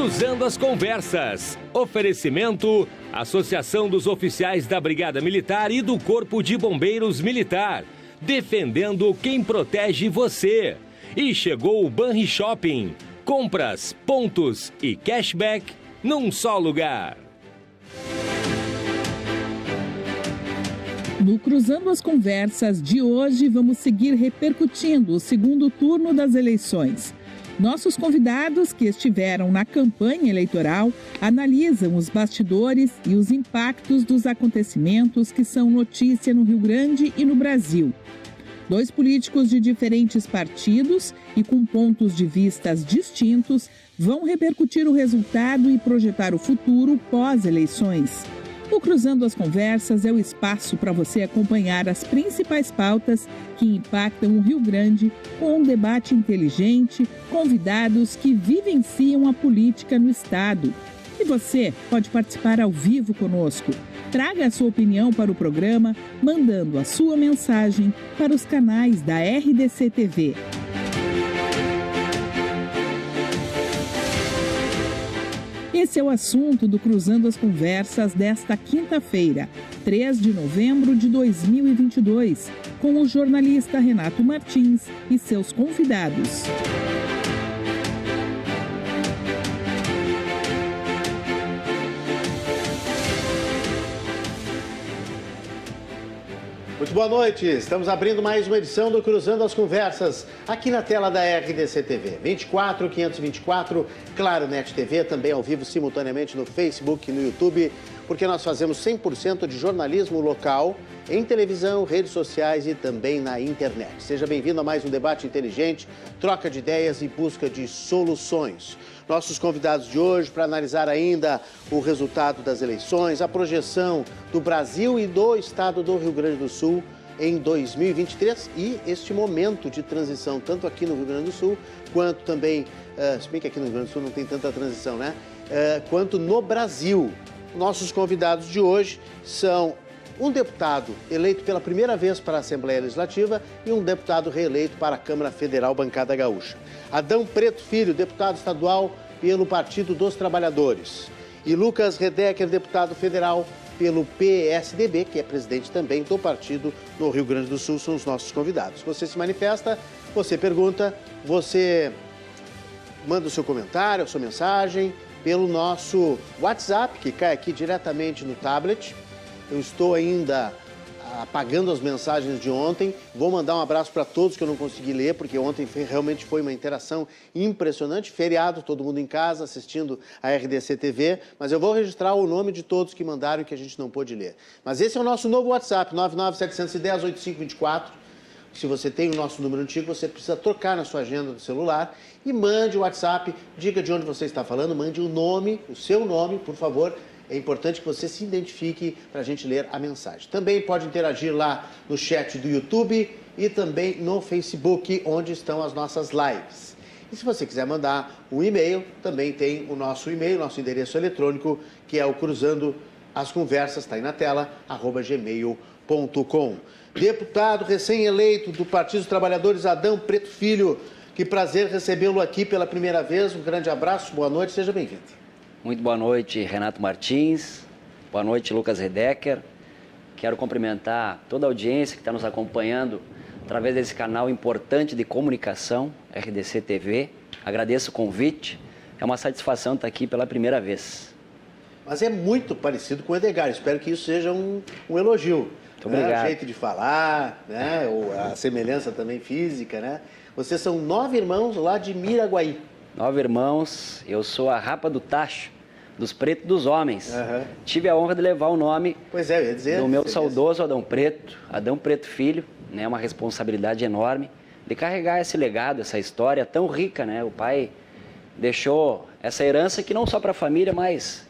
Cruzando as Conversas. Oferecimento: Associação dos Oficiais da Brigada Militar e do Corpo de Bombeiros Militar. Defendendo quem protege você. E chegou o Banri Shopping. Compras, pontos e cashback num só lugar. No Cruzando as Conversas de hoje, vamos seguir repercutindo o segundo turno das eleições. Nossos convidados que estiveram na campanha eleitoral analisam os bastidores e os impactos dos acontecimentos que são notícia no Rio Grande e no Brasil. Dois políticos de diferentes partidos e com pontos de vistas distintos vão repercutir o resultado e projetar o futuro pós-eleições. O Cruzando as Conversas é o espaço para você acompanhar as principais pautas que impactam o Rio Grande com um debate inteligente, convidados que vivenciam a política no Estado. E você pode participar ao vivo conosco. Traga a sua opinião para o programa, mandando a sua mensagem para os canais da RDC TV. Esse é o assunto do Cruzando as Conversas desta quinta-feira, 3 de novembro de 2022, com o jornalista Renato Martins e seus convidados. Muito boa noite. Estamos abrindo mais uma edição do Cruzando as Conversas aqui na tela da RDC TV. 24 524, Claro Net TV, também ao vivo simultaneamente no Facebook e no YouTube, porque nós fazemos 100% de jornalismo local em televisão, redes sociais e também na internet. Seja bem-vindo a mais um debate inteligente, troca de ideias e busca de soluções nossos convidados de hoje para analisar ainda o resultado das eleições, a projeção do Brasil e do estado do Rio Grande do Sul em 2023 e este momento de transição, tanto aqui no Rio Grande do Sul, quanto também, uh, se bem que aqui no Rio Grande do Sul não tem tanta transição, né? Uh, quanto no Brasil. Nossos convidados de hoje são um deputado eleito pela primeira vez para a Assembleia Legislativa e um deputado reeleito para a Câmara Federal Bancada Gaúcha. Adão Preto Filho, deputado estadual pelo Partido dos Trabalhadores. E Lucas Redecker, deputado federal pelo PSDB, que é presidente também do partido no Rio Grande do Sul, são os nossos convidados. Você se manifesta, você pergunta, você manda o seu comentário, a sua mensagem pelo nosso WhatsApp, que cai aqui diretamente no tablet. Eu estou ainda apagando as mensagens de ontem. Vou mandar um abraço para todos que eu não consegui ler, porque ontem realmente foi uma interação impressionante. Feriado, todo mundo em casa assistindo a RDC TV. Mas eu vou registrar o nome de todos que mandaram que a gente não pôde ler. Mas esse é o nosso novo WhatsApp, 99710-8524. Se você tem o nosso número antigo, você precisa trocar na sua agenda do celular e mande o WhatsApp, diga de onde você está falando, mande o nome, o seu nome, por favor, é importante que você se identifique para a gente ler a mensagem. Também pode interagir lá no chat do YouTube e também no Facebook, onde estão as nossas lives. E se você quiser mandar um e-mail, também tem o nosso e-mail, nosso endereço eletrônico, que é o cruzando as conversas, está aí na tela, arroba gmail.com. Deputado recém-eleito do Partido dos Trabalhadores, Adão Preto Filho, que prazer recebê-lo aqui pela primeira vez. Um grande abraço, boa noite, seja bem-vindo. Muito boa noite, Renato Martins. Boa noite, Lucas Redecker. Quero cumprimentar toda a audiência que está nos acompanhando através desse canal importante de comunicação, RDC TV. Agradeço o convite. É uma satisfação estar aqui pela primeira vez. Mas é muito parecido com o Edgar. Espero que isso seja um, um elogio. Muito né? obrigado. O jeito de falar, né? a semelhança também física, né? Vocês são nove irmãos lá de Miraguaí. Nove irmãos, eu sou a rapa do tacho, dos pretos dos homens. Uhum. Tive a honra de levar o nome pois é, dizer, do meu saudoso Adão Preto, Adão Preto Filho, né, uma responsabilidade enorme de carregar esse legado, essa história tão rica, né? O pai deixou essa herança que não só para a família, mas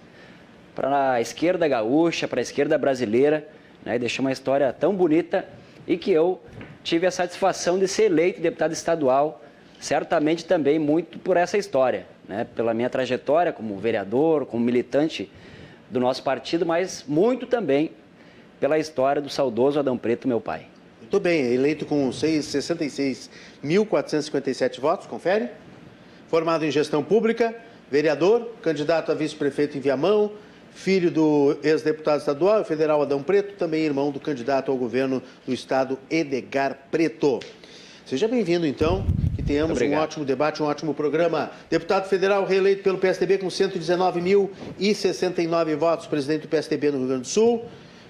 para a esquerda gaúcha, para a esquerda brasileira, né? Deixou uma história tão bonita e que eu tive a satisfação de ser eleito deputado estadual certamente também muito por essa história, né? pela minha trajetória como vereador, como militante do nosso partido, mas muito também pela história do saudoso Adão Preto, meu pai. Muito bem, eleito com 66.457 votos, confere? Formado em gestão pública, Vereador, candidato a vice-prefeito em Viamão, filho do ex-deputado estadual e federal Adão Preto, também irmão do candidato ao governo do estado Edgar Preto. Seja bem-vindo, então, tenhamos Obrigado. um ótimo debate, um ótimo programa. Deputado federal reeleito pelo PSDB com 119.069 votos, presidente do PSDB no Rio Grande do Sul.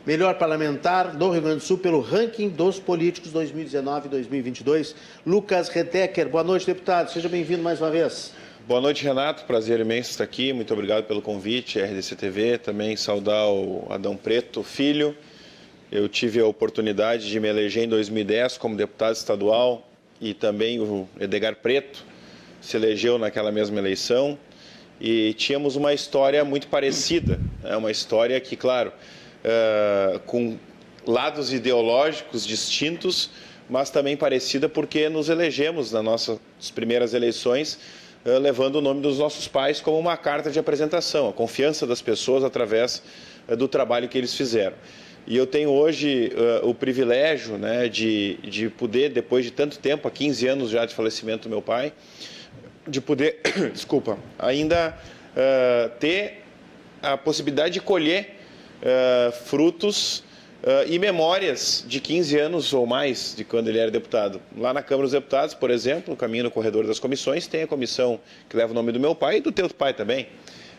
Melhor parlamentar do Rio Grande do Sul pelo ranking dos políticos 2019-2022. Lucas Redecker. Boa noite, deputado. Seja bem-vindo mais uma vez. Boa noite, Renato. Prazer imenso estar aqui. Muito obrigado pelo convite, RDC TV. Também saudar o Adão Preto, filho. Eu tive a oportunidade de me eleger em 2010 como deputado estadual e também o Edgar Preto se elegeu naquela mesma eleição. E tínhamos uma história muito parecida. É uma história que, claro, uh, com lados ideológicos distintos, mas também parecida porque nos elegemos nas nossas primeiras eleições uh, levando o nome dos nossos pais como uma carta de apresentação, a confiança das pessoas através uh, do trabalho que eles fizeram. E eu tenho hoje o privilégio né, de, de poder, depois de tanto tempo, há 15 anos já de falecimento do meu pai, de poder, desculpa, ainda ter a possibilidade de colher uh, frutos uh, e memórias de 15 anos ou mais de quando ele era deputado. Lá na Câmara dos Deputados, por exemplo, no caminho no corredor das comissões, tem a comissão que leva o nome do meu pai e do teu pai também.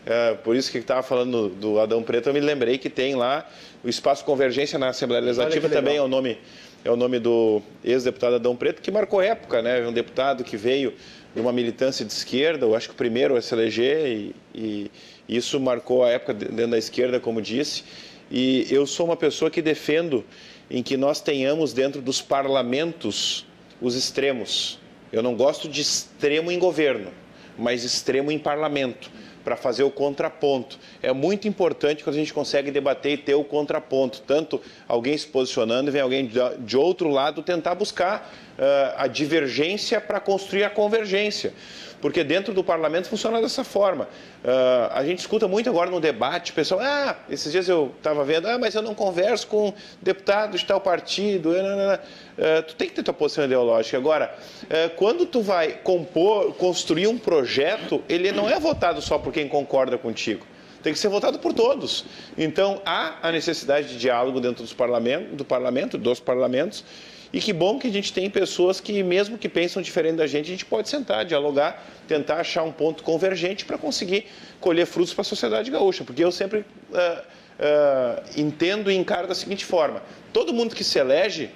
Uh, por isso que estava falando do Adão Preto, eu me lembrei que tem lá o Espaço Convergência na Assembleia Legislativa, também é o nome é o nome do ex-deputado Adão Preto, que marcou época, né? Um deputado que veio de uma militância de esquerda, eu acho que o primeiro a se eleger, e, e isso marcou a época dentro da esquerda, como disse. E eu sou uma pessoa que defendo em que nós tenhamos dentro dos parlamentos os extremos. Eu não gosto de extremo em governo, mas extremo em parlamento para fazer o contraponto. É muito importante quando a gente consegue debater e ter o contraponto, tanto alguém se posicionando e vem alguém de outro lado tentar buscar uh, a divergência para construir a convergência porque dentro do parlamento funciona dessa forma. Uh, a gente escuta muito agora no debate, pessoal, ah, esses dias eu estava vendo, ah, mas eu não converso com deputado de tal partido, uh, tu tem que ter tua posição ideológica. Agora, uh, quando tu vai compor, construir um projeto, ele não é votado só por quem concorda contigo tem que ser votado por todos. Então, há a necessidade de diálogo dentro dos parlamento, do parlamento, dos parlamentos, e que bom que a gente tem pessoas que, mesmo que pensam diferente da gente, a gente pode sentar, dialogar, tentar achar um ponto convergente para conseguir colher frutos para a sociedade gaúcha. Porque eu sempre uh, uh, entendo e encaro da seguinte forma: todo mundo que se elege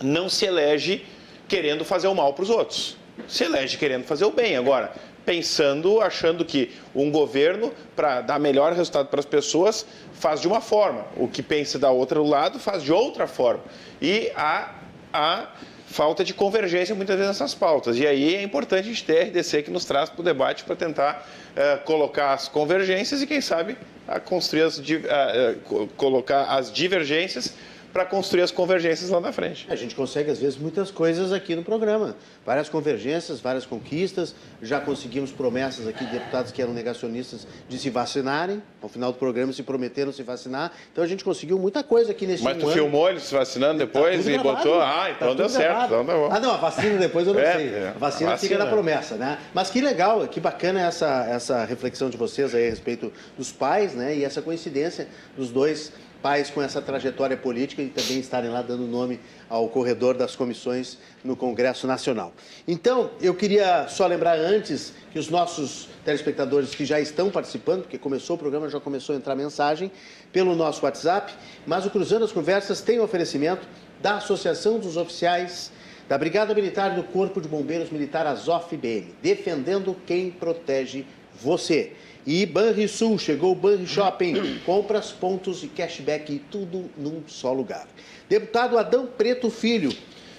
não se elege querendo fazer o mal para os outros. Se elege querendo fazer o bem. Agora, pensando, achando que um governo, para dar melhor resultado para as pessoas, faz de uma forma. O que pensa da outra lado faz de outra forma. E há a falta de convergência muitas vezes nessas pautas. E aí é importante a gente ter a RDC que nos traz para o debate para tentar uh, colocar as convergências e, quem sabe, a construir as, uh, colocar as divergências para construir as convergências lá na frente. A gente consegue, às vezes, muitas coisas aqui no programa. Várias convergências, várias conquistas. Já conseguimos promessas aqui de deputados que eram negacionistas de se vacinarem. Ao final do programa se prometeram se vacinar. Então a gente conseguiu muita coisa aqui nesse Mas tu ano. filmou ele se vacinando tá depois tá e botou. Ah, então tá deu certo. Então tá. Ah, não, a vacina depois eu não é, sei. É. A vacina, vacina fica na promessa, né? Mas que legal, que bacana essa, essa reflexão de vocês aí a respeito dos pais, né? E essa coincidência dos dois pais com essa trajetória política e também estarem lá dando nome ao corredor das comissões no Congresso Nacional. Então, eu queria só lembrar antes que os nossos telespectadores que já estão participando, porque começou o programa, já começou a entrar mensagem pelo nosso WhatsApp, mas o Cruzando as Conversas tem um oferecimento da Associação dos Oficiais da Brigada Militar do Corpo de Bombeiros Militar Azov-BM, defendendo quem protege você. E Banrisul, chegou o Banri Shopping, compras, pontos e cashback, tudo num só lugar. Deputado Adão Preto Filho,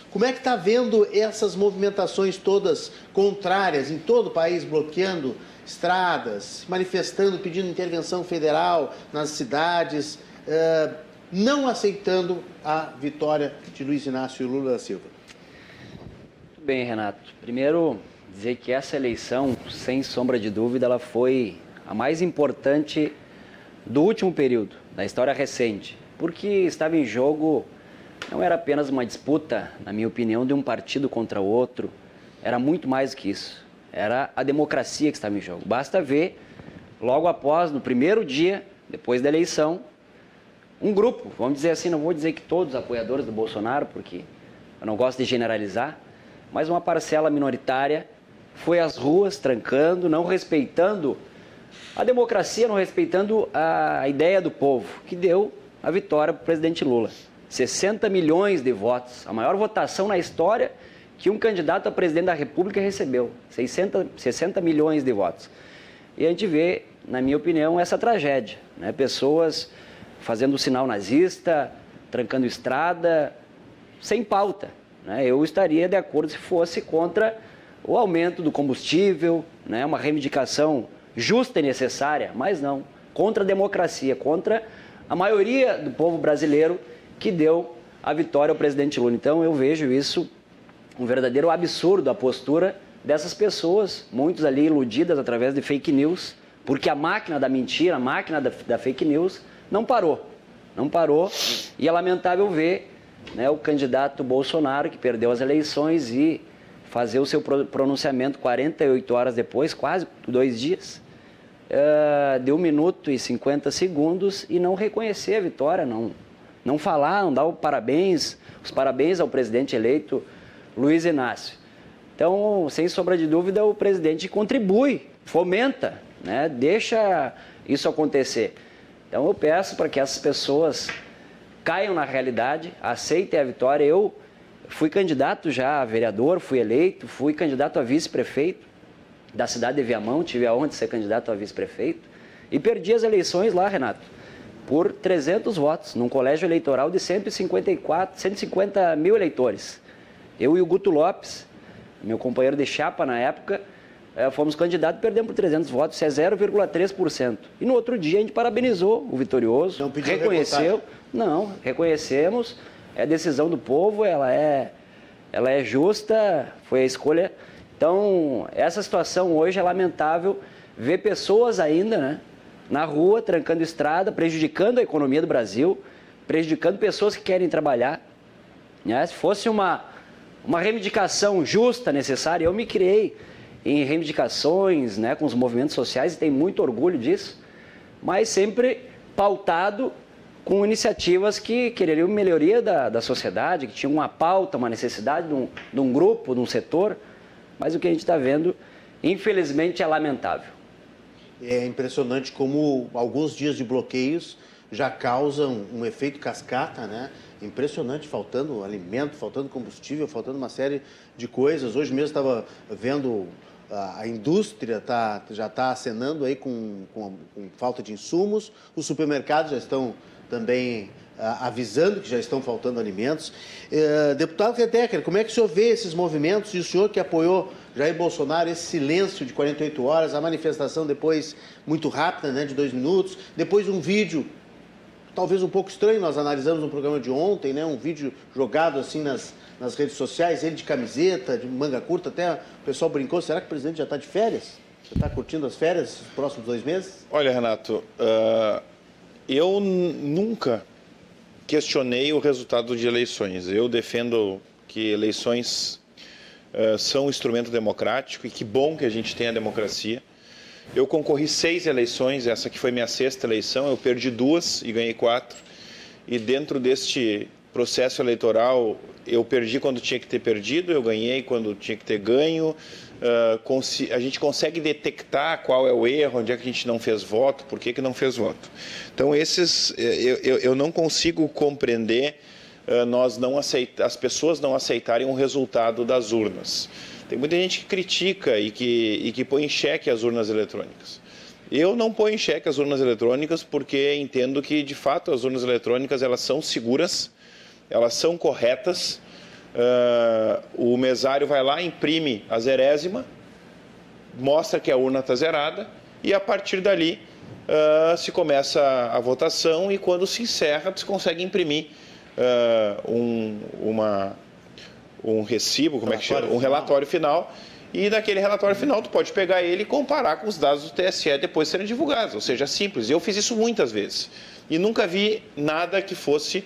como é que está vendo essas movimentações todas contrárias em todo o país, bloqueando estradas, manifestando, pedindo intervenção federal nas cidades, uh, não aceitando a vitória de Luiz Inácio Lula da Silva? Muito bem, Renato. Primeiro, dizer que essa eleição, sem sombra de dúvida, ela foi a mais importante do último período, da história recente, porque estava em jogo, não era apenas uma disputa, na minha opinião, de um partido contra o outro, era muito mais que isso. era a democracia que estava em jogo. Basta ver, logo após, no primeiro dia, depois da eleição, um grupo, vamos dizer assim, não vou dizer que todos os apoiadores do Bolsonaro, porque eu não gosto de generalizar, mas uma parcela minoritária foi às ruas trancando, não respeitando a democracia, não respeitando a ideia do povo, que deu a vitória para o presidente Lula. 60 milhões de votos, a maior votação na história que um candidato a presidente da República recebeu. 600, 60 milhões de votos. E a gente vê, na minha opinião, essa tragédia. Né? Pessoas fazendo sinal nazista, trancando estrada, sem pauta. Né? Eu estaria de acordo se fosse contra o aumento do combustível, né? uma reivindicação justa e necessária, mas não. Contra a democracia, contra a maioria do povo brasileiro que deu a vitória ao presidente Lula. Então eu vejo isso um verdadeiro absurdo, a postura dessas pessoas, muitos ali iludidas através de fake news, porque a máquina da mentira, a máquina da, da fake news, não parou. Não parou. E é lamentável ver né, o candidato Bolsonaro, que perdeu as eleições, e fazer o seu pronunciamento 48 horas depois, quase dois dias, uh, de um minuto e 50 segundos, e não reconhecer a vitória, não, não falar, não dar parabéns, os parabéns ao presidente eleito Luiz Inácio. Então, sem sombra de dúvida, o presidente contribui, fomenta, né, deixa isso acontecer. Então, eu peço para que essas pessoas caiam na realidade, aceitem a vitória. Eu fui candidato já a vereador, fui eleito, fui candidato a vice-prefeito da cidade de Viamão, tive a honra de ser candidato a vice-prefeito e perdi as eleições lá, Renato, por 300 votos, num colégio eleitoral de 154, 150 mil eleitores. Eu e o Guto Lopes, meu companheiro de chapa na época, é, fomos candidatos e perdemos por 300 votos, isso é 0,3%. E no outro dia a gente parabenizou o vitorioso, não reconheceu, não, reconhecemos, é decisão do povo, ela é, ela é justa, foi a escolha. Então, essa situação hoje é lamentável ver pessoas ainda né, na rua, trancando estrada, prejudicando a economia do Brasil, prejudicando pessoas que querem trabalhar. Né? Se fosse uma, uma reivindicação justa, necessária, eu me criei em reivindicações né, com os movimentos sociais e tenho muito orgulho disso, mas sempre pautado com iniciativas que quereriam melhoria da, da sociedade, que tinham uma pauta, uma necessidade de um, de um grupo, de um setor, mas o que a gente está vendo, infelizmente, é lamentável. É impressionante como alguns dias de bloqueios já causam um efeito cascata, né? Impressionante, faltando alimento, faltando combustível, faltando uma série de coisas. Hoje mesmo estava vendo a indústria tá, já está acenando aí com, com, com, falta de insumos, os supermercados já estão também ah, avisando que já estão faltando alimentos. Eh, deputado Redecker, como é que o senhor vê esses movimentos e o senhor que apoiou Jair Bolsonaro, esse silêncio de 48 horas, a manifestação depois muito rápida, né, de dois minutos, depois um vídeo talvez um pouco estranho, nós analisamos no programa de ontem, né, um vídeo jogado assim nas, nas redes sociais, ele de camiseta, de manga curta, até o pessoal brincou, será que o presidente já está de férias? Você está curtindo as férias nos próximos dois meses? Olha, Renato, uh, eu nunca questionei o resultado de eleições. Eu defendo que eleições uh, são um instrumento democrático e que bom que a gente tem a democracia. Eu concorri seis eleições, essa que foi minha sexta eleição, eu perdi duas e ganhei quatro. E dentro deste processo eleitoral, eu perdi quando tinha que ter perdido, eu ganhei quando tinha que ter ganho. A gente consegue detectar qual é o erro, onde é que a gente não fez voto, por que, que não fez voto. Então, esses eh, eu, eu, eu não consigo compreender uh, nós não aceitar, as pessoas não aceitarem o resultado das urnas. Tem muita gente que critica e que, e que põe em xeque as urnas eletrônicas. Eu não ponho em xeque as urnas eletrônicas porque entendo que, de fato, as urnas eletrônicas elas são seguras, elas são corretas. Uh, o mesário vai lá, imprime a zerésima, mostra que a urna está zerada e, a partir dali, uh, se começa a votação e, quando se encerra, se consegue imprimir uh, um, uma, um recibo, como é que chama? Um relatório final. E naquele relatório final tu pode pegar ele e comparar com os dados do TSE depois de serem divulgados. Ou seja, simples. Eu fiz isso muitas vezes. E nunca vi nada que fosse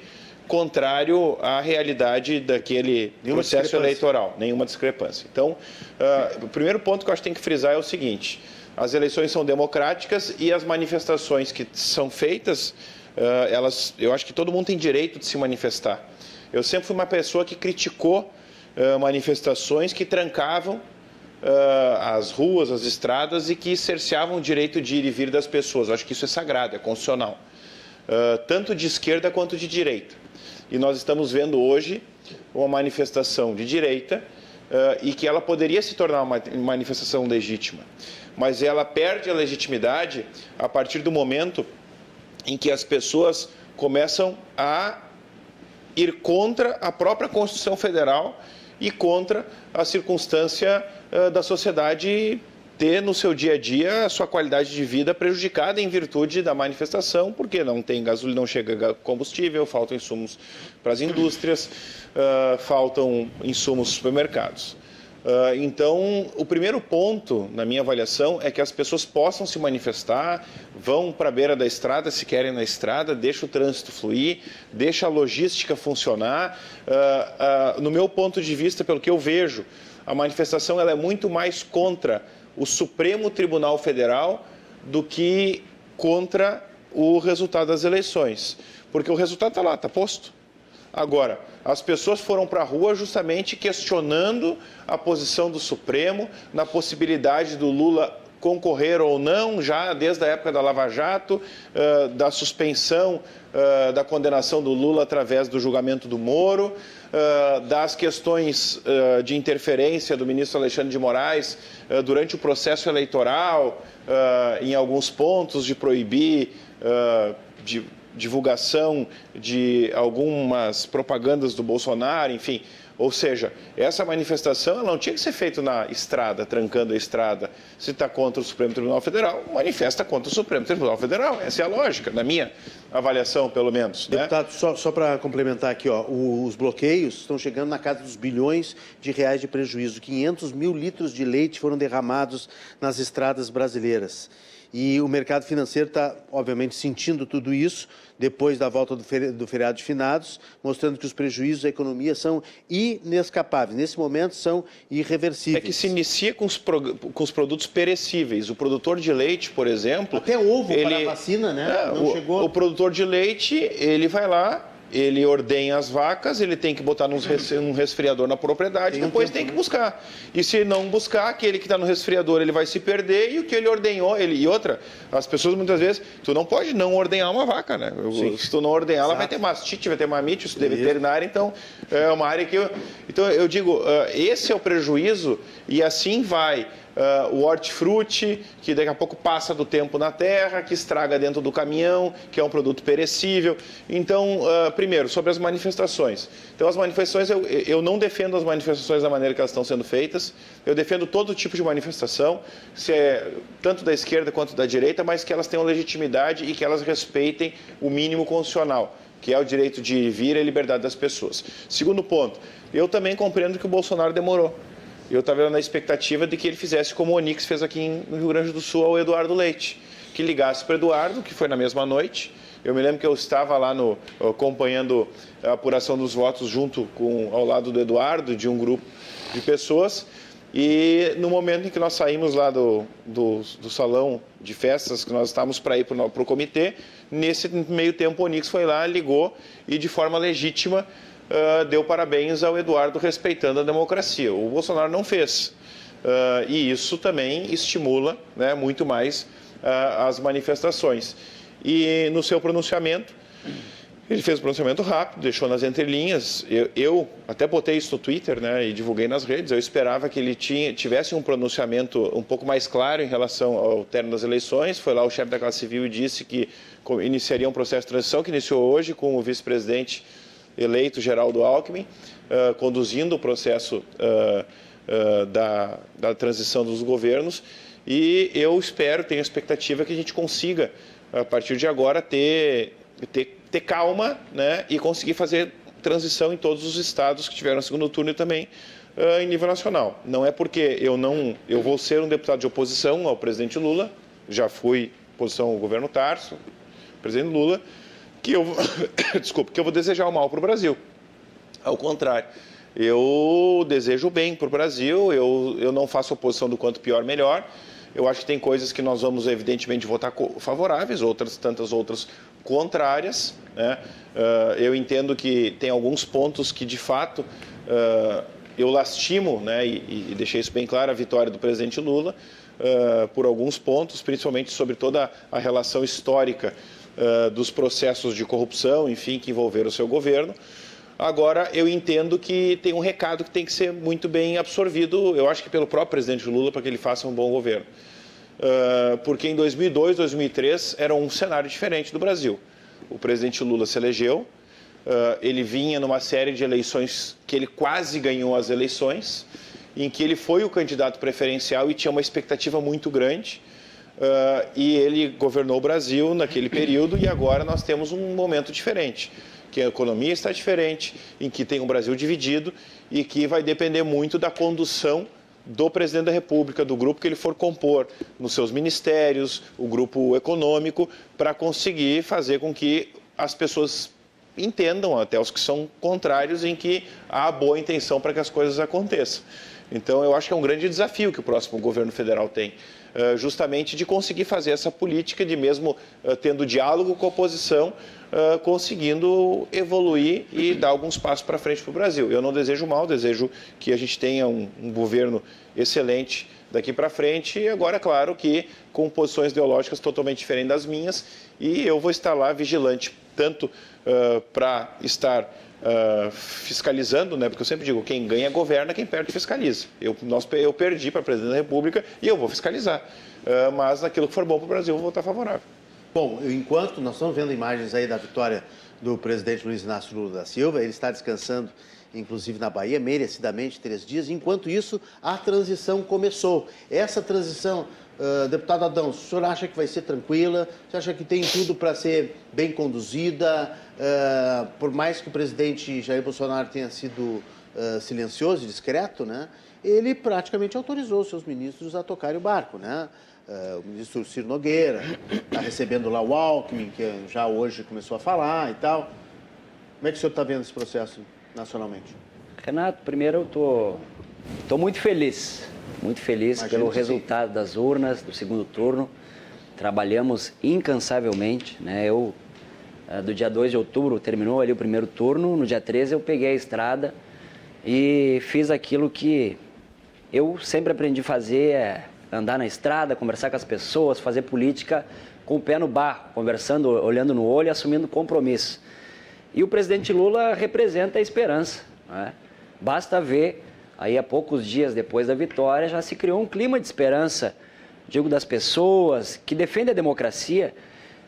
contrário à realidade daquele nenhuma processo eleitoral, nenhuma discrepância. Então, uh, o primeiro ponto que eu acho que tem que frisar é o seguinte: as eleições são democráticas e as manifestações que são feitas, uh, elas, eu acho que todo mundo tem direito de se manifestar. Eu sempre fui uma pessoa que criticou uh, manifestações que trancavam as ruas, as estradas e que cerceavam o direito de ir e vir das pessoas. Eu acho que isso é sagrado, é constitucional, tanto de esquerda quanto de direita. E nós estamos vendo hoje uma manifestação de direita uh, e que ela poderia se tornar uma manifestação legítima. Mas ela perde a legitimidade a partir do momento em que as pessoas começam a ir contra a própria Constituição Federal e contra a circunstância uh, da sociedade ter no seu dia a dia a sua qualidade de vida prejudicada em virtude da manifestação, porque não tem gasolina, não chega combustível, faltam insumos para as indústrias, uh, faltam insumos supermercados. Uh, então, o primeiro ponto, na minha avaliação, é que as pessoas possam se manifestar, vão para a beira da estrada, se querem na estrada, deixa o trânsito fluir, deixa a logística funcionar. Uh, no meu ponto de vista, pelo que eu vejo, a manifestação ela é muito mais contra o Supremo Tribunal Federal do que contra o resultado das eleições. Porque o resultado está lá, está posto. Agora, as pessoas foram para a rua justamente questionando a posição do Supremo na possibilidade do Lula concorrer ou não, já desde a época da Lava Jato, da suspensão uh, da condenação do Lula através do julgamento do Moro, uh, das questões de interferência do ministro Alexandre de Moraes durante o processo eleitoral, em alguns pontos, de proibir de divulgação de algumas propagandas do Bolsonaro, enfim. Ou seja, essa manifestação não tinha que ser feita na estrada, trancando a estrada. Se está contra o Supremo Tribunal Federal, manifesta contra o Supremo Tribunal Federal. Essa é a lógica, na minha avaliação, pelo menos. Né? Deputado, né? só, só para complementar aqui, ó, os bloqueios estão chegando na casa dos bilhões de reais de prejuízo. 500 mil litros de leite foram derramados nas estradas brasileiras. E o mercado financeiro está, obviamente, sentindo tudo isso depois da volta do, feriado de finados, mostrando que os prejuízos da economia são inescapáveis. Nesse momento, são irreversíveis. É que se inicia com os, com os produtos perecíveis. O produtor de leite, por exemplo... Até ovo ele, para a vacina, né? É, o, chegou. O produtor de leite, ele vai lá, ele ordenha as vacas, ele tem que botar num resfriador na propriedade, tem depois tem que buscar. E se não buscar, aquele que está no resfriador, ele vai se perder e o que ele ordenhou, ele e outra, as pessoas muitas vezes, tu não pode não ordenhar uma vaca, né? Sim. Se tu não ordenhar, ela vai ter mastite, vai ter mamite, isso é veterinário, então é uma área que eu, então eu digo, esse é o prejuízo e assim vai uh, o hortifruti, que daqui a pouco passa do tempo na terra, que estraga dentro do caminhão, que é um produto perecível. Então, uh, primeiro, sobre as manifestações. Então, as manifestações, eu, eu não defendo as manifestações da maneira que elas estão sendo feitas, eu defendo todo tipo de manifestação, se é tanto da esquerda quanto da direita, mas que elas tenham legitimidade e que elas respeitem o mínimo constitucional que é o direito de vir e a liberdade das pessoas. Segundo ponto, eu também compreendo que o Bolsonaro demorou eu estava na expectativa de que ele fizesse como o Onix fez aqui no Rio Grande do Sul ao Eduardo Leite, que ligasse para Eduardo, que foi na mesma noite. Eu me lembro que eu estava lá no, acompanhando a apuração dos votos junto com ao lado do Eduardo, de um grupo de pessoas. E no momento em que nós saímos lá do, do, do salão de festas, que nós estávamos para ir para o comitê, nesse meio tempo o Onix foi lá, ligou e de forma legítima uh, deu parabéns ao Eduardo respeitando a democracia. O Bolsonaro não fez. Uh, e isso também estimula né, muito mais uh, as manifestações. E no seu pronunciamento, ele fez um pronunciamento rápido, deixou nas entrelinhas. Eu, eu, até botei isso no Twitter né, e divulguei nas redes. Eu esperava que ele tinha, tivesse um pronunciamento um pouco mais claro em relação ao término das eleições. Foi lá o chefe da Casa Civil e disse que iniciaria um processo de transição, que iniciou hoje com o vice-presidente eleito Geraldo Alckmin, uh, conduzindo o processo uh, uh, da, da transição dos governos. E eu espero, tenho a expectativa que a gente consiga, a partir de agora, ter, ter, ter calma né, e conseguir fazer transição em todos os estados que tiveram segundo turno e também uh, em nível nacional. Não é porque eu não eu vou ser um deputado de oposição ao presidente Lula, já fui oposição ao governo Tarso, presidente Lula, que eu, desculpa, que eu vou desejar o mal para o Brasil. Ao contrário, eu desejo bem para o Brasil, eu, eu não faço oposição do quanto pior, melhor. Eu acho que tem coisas que nós vamos, evidentemente, votar favoráveis, outras, tantas outras contrárias. Né? Uh, eu entendo que tem alguns pontos que, de fato, uh, eu lastimo, né, e, deixei isso bem claro, a vitória do presidente Lula, uh, por alguns pontos, principalmente sobre toda a relação histórica dos processos de corrupção, enfim, que envolveram o seu governo. Agora, eu entendo que tem um recado que tem que ser muito bem absorvido, eu acho que pelo próprio presidente Lula, para que ele faça um bom governo. Uh, porque em 2002, 2003 era um cenário diferente do Brasil. O presidente Lula se elegeu, uh, ele vinha numa série de eleições que ele quase ganhou as eleições, em que ele foi o candidato preferencial e tinha uma expectativa muito grande. Uh, e ele governou o Brasil naquele período e agora nós temos um momento diferente que a economia está diferente, em que tem um Brasil dividido e que vai depender muito da condução do presidente da República, do grupo que ele for compor, nos seus ministérios, o grupo econômico, para conseguir fazer com que as pessoas entendam, até os que são contrários, em que há boa intenção para que as coisas aconteçam. Então, eu acho que é um grande desafio que o próximo governo federal tem, justamente de conseguir fazer essa política de mesmo eh, tendo diálogo com a oposição, uh, conseguindo evoluir e dar alguns passos para frente para o Brasil. Eu não desejo mal, desejo que a gente tenha um, um governo excelente daqui para frente. E agora, é claro que com posições ideológicas totalmente diferentes das minhas, e eu vou estar lá vigilante, tanto uh, para estar uh, fiscalizando, né? porque eu sempre digo, quem ganha governa, quem perde fiscaliza. Eu, nós, eu perdi para presidente da República e eu vou fiscalizar. Uh, mas naquilo que for bom para o Brasil, eu vou votar favorável. Bom, enquanto nós estamos vendo imagens aí da vitória do presidente Luiz Inácio Lula da Silva, ele está descansando, inclusive na Bahia, merecidamente três dias. Enquanto isso, a transição começou. Essa transição, uh, deputado Adão, o senhor acha que vai ser tranquila? Você acha que tem tudo para ser bem conduzida? Uh, por mais que o presidente Jair Bolsonaro tenha sido uh, silencioso e discreto, né? Ele praticamente autorizou seus ministros a tocarem o barco, né? Uh, o ministro Ciro Nogueira, está recebendo lá o Alckmin, que já hoje começou a falar e tal. Como é que o senhor está vendo esse processo nacionalmente? Renato, primeiro eu tô, tô muito feliz, muito feliz Imagino pelo resultado sim. das urnas do segundo turno. Trabalhamos incansavelmente, né? Eu, do dia 2 de outubro, terminou ali o primeiro turno, no dia 13 eu peguei a estrada e fiz aquilo que eu sempre aprendi a fazer, é andar na estrada, conversar com as pessoas, fazer política com o pé no barro, conversando, olhando no olho e assumindo compromisso. E o presidente Lula representa a esperança. Né? Basta ver, aí há poucos dias depois da vitória, já se criou um clima de esperança, digo, das pessoas que defendem a democracia,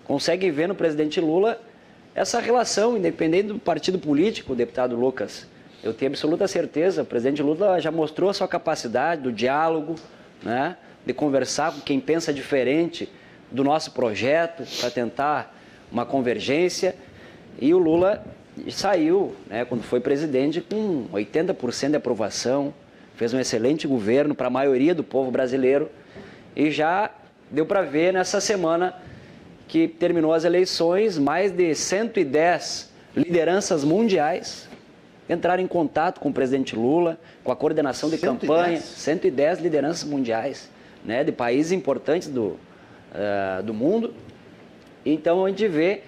conseguem ver no presidente Lula essa relação, independente do partido político, deputado Lucas. Eu tenho absoluta certeza, o presidente Lula já mostrou a sua capacidade do diálogo, né? de conversar com quem pensa diferente do nosso projeto para tentar uma convergência. E o Lula saiu, né, quando foi presidente, com 80% de aprovação, fez um excelente governo para a maioria do povo brasileiro e já deu para ver nessa semana que terminou as eleições, mais de 110 lideranças mundiais entraram em contato com o presidente Lula, com a coordenação de 110. campanha, 110 lideranças mundiais né, de países importantes do, uh, do mundo. Então a gente vê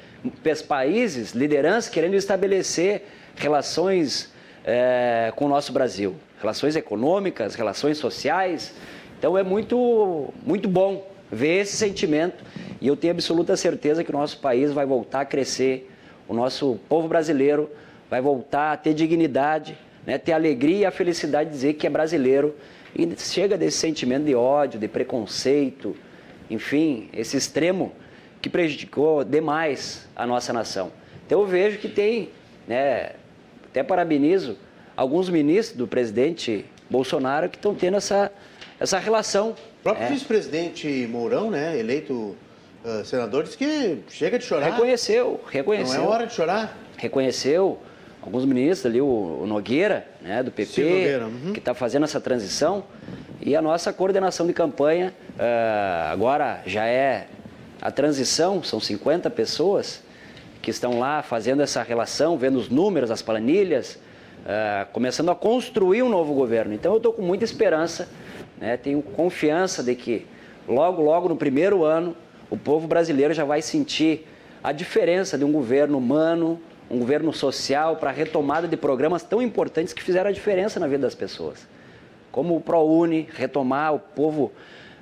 países, lideranças querendo estabelecer relações uh, com o nosso Brasil, relações econômicas, relações sociais. Então é muito, muito bom ver esse sentimento e eu tenho absoluta certeza que o nosso país vai voltar a crescer, o nosso povo brasileiro vai voltar a ter dignidade, né, ter a alegria e a felicidade de dizer que é brasileiro e chega desse sentimento de ódio, de preconceito, enfim, esse extremo que prejudicou demais a nossa nação. Então eu vejo que tem, né, até parabenizo alguns ministros do presidente Bolsonaro que estão tendo essa, essa relação. O próprio é. vice-presidente Mourão, né, eleito uh, senador, disse que chega de chorar. Reconheceu, reconheceu. Não é hora de chorar. Reconheceu alguns ministros ali, o, Nogueira, né, do PP, Nogueira, uhum. que está fazendo essa transição. E a nossa coordenação de campanha uh, agora já é a transição, são 50 pessoas que estão lá fazendo essa relação, vendo os números, as planilhas, uh, começando a construir um novo governo. Então eu estou com muita esperança, né? tenho confiança de que logo, logo no primeiro ano, o povo brasileiro já vai sentir a diferença de um governo humano, um governo social para a retomada de programas tão importantes que fizeram a diferença na vida das pessoas. Como o ProUni, retomar o povo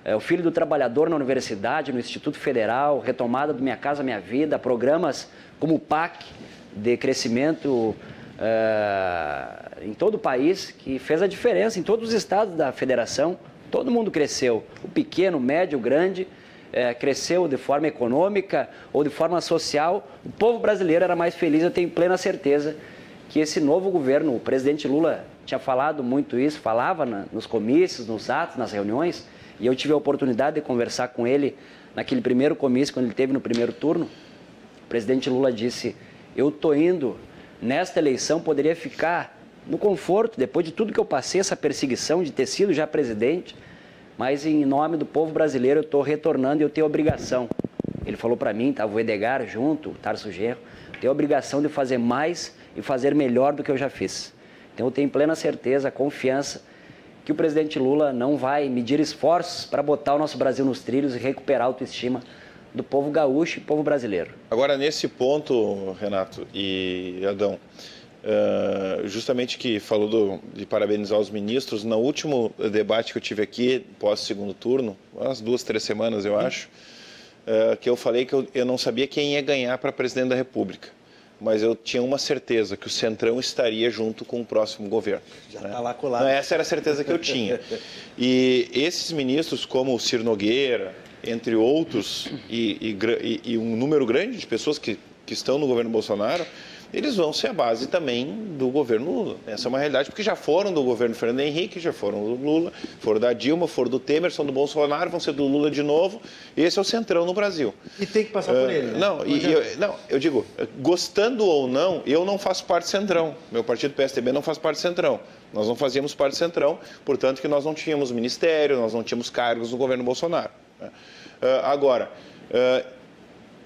é, o Filho do Trabalhador na universidade, no Instituto Federal, retomada do Minha Casa Minha Vida, programas como o PAC, de crescimento é, em todo o país, que fez a diferença em todos os estados da federação. Todo mundo cresceu, o pequeno, o médio, o grande, é, cresceu de forma econômica ou de forma social. O povo brasileiro era mais feliz, eu tenho plena certeza que esse novo governo, o presidente Lula tinha falado muito isso, falava na, nos comícios, nos atos, nas reuniões, e eu tive a oportunidade de conversar com ele naquele primeiro comício, quando ele teve no primeiro turno. O presidente Lula disse: Eu estou indo, nesta eleição poderia ficar no conforto, depois de tudo que eu passei, essa perseguição de ter sido já presidente, mas em nome do povo brasileiro eu estou retornando e eu tenho obrigação. Ele falou para mim, estava o Edgar junto, o Tarso Genro, tenho obrigação de fazer mais e fazer melhor do que eu já fiz. Então eu tenho plena certeza, confiança que o presidente Lula não vai medir esforços para botar o nosso Brasil nos trilhos e recuperar a autoestima do povo gaúcho e povo brasileiro. Agora, nesse ponto, Renato e Adão, uh, justamente que falou do, de parabenizar os ministros, no último debate que eu tive aqui, pós-segundo turno, umas duas, três semanas, eu acho, uh, que eu falei que eu, eu não sabia quem ia ganhar para presidente da República mas eu tinha uma certeza que o Centrão estaria junto com o próximo governo. Já está né? lá colado. essa era a certeza que eu tinha. E esses ministros, como o Ciro Nogueira, entre outros, e, e, e um número grande de pessoas que, que estão no governo Bolsonaro, eles vão ser a base também do governo Lula. Essa é uma realidade, porque já foram do governo Fernando Henrique, já foram do Lula, foram da Dilma, foram do Temer, são do Bolsonaro, vão ser do Lula de novo. Esse é o centrão no Brasil. E tem que passar uh, por ele, né? Não, e, eu, não, eu digo, gostando ou não, eu não faço parte do centrão. Meu partido PSDB não faz parte do centrão. Nós não fazíamos parte do centrão, portanto que nós não tínhamos ministério, nós não tínhamos cargos no governo Bolsonaro. Uh, agora, uh,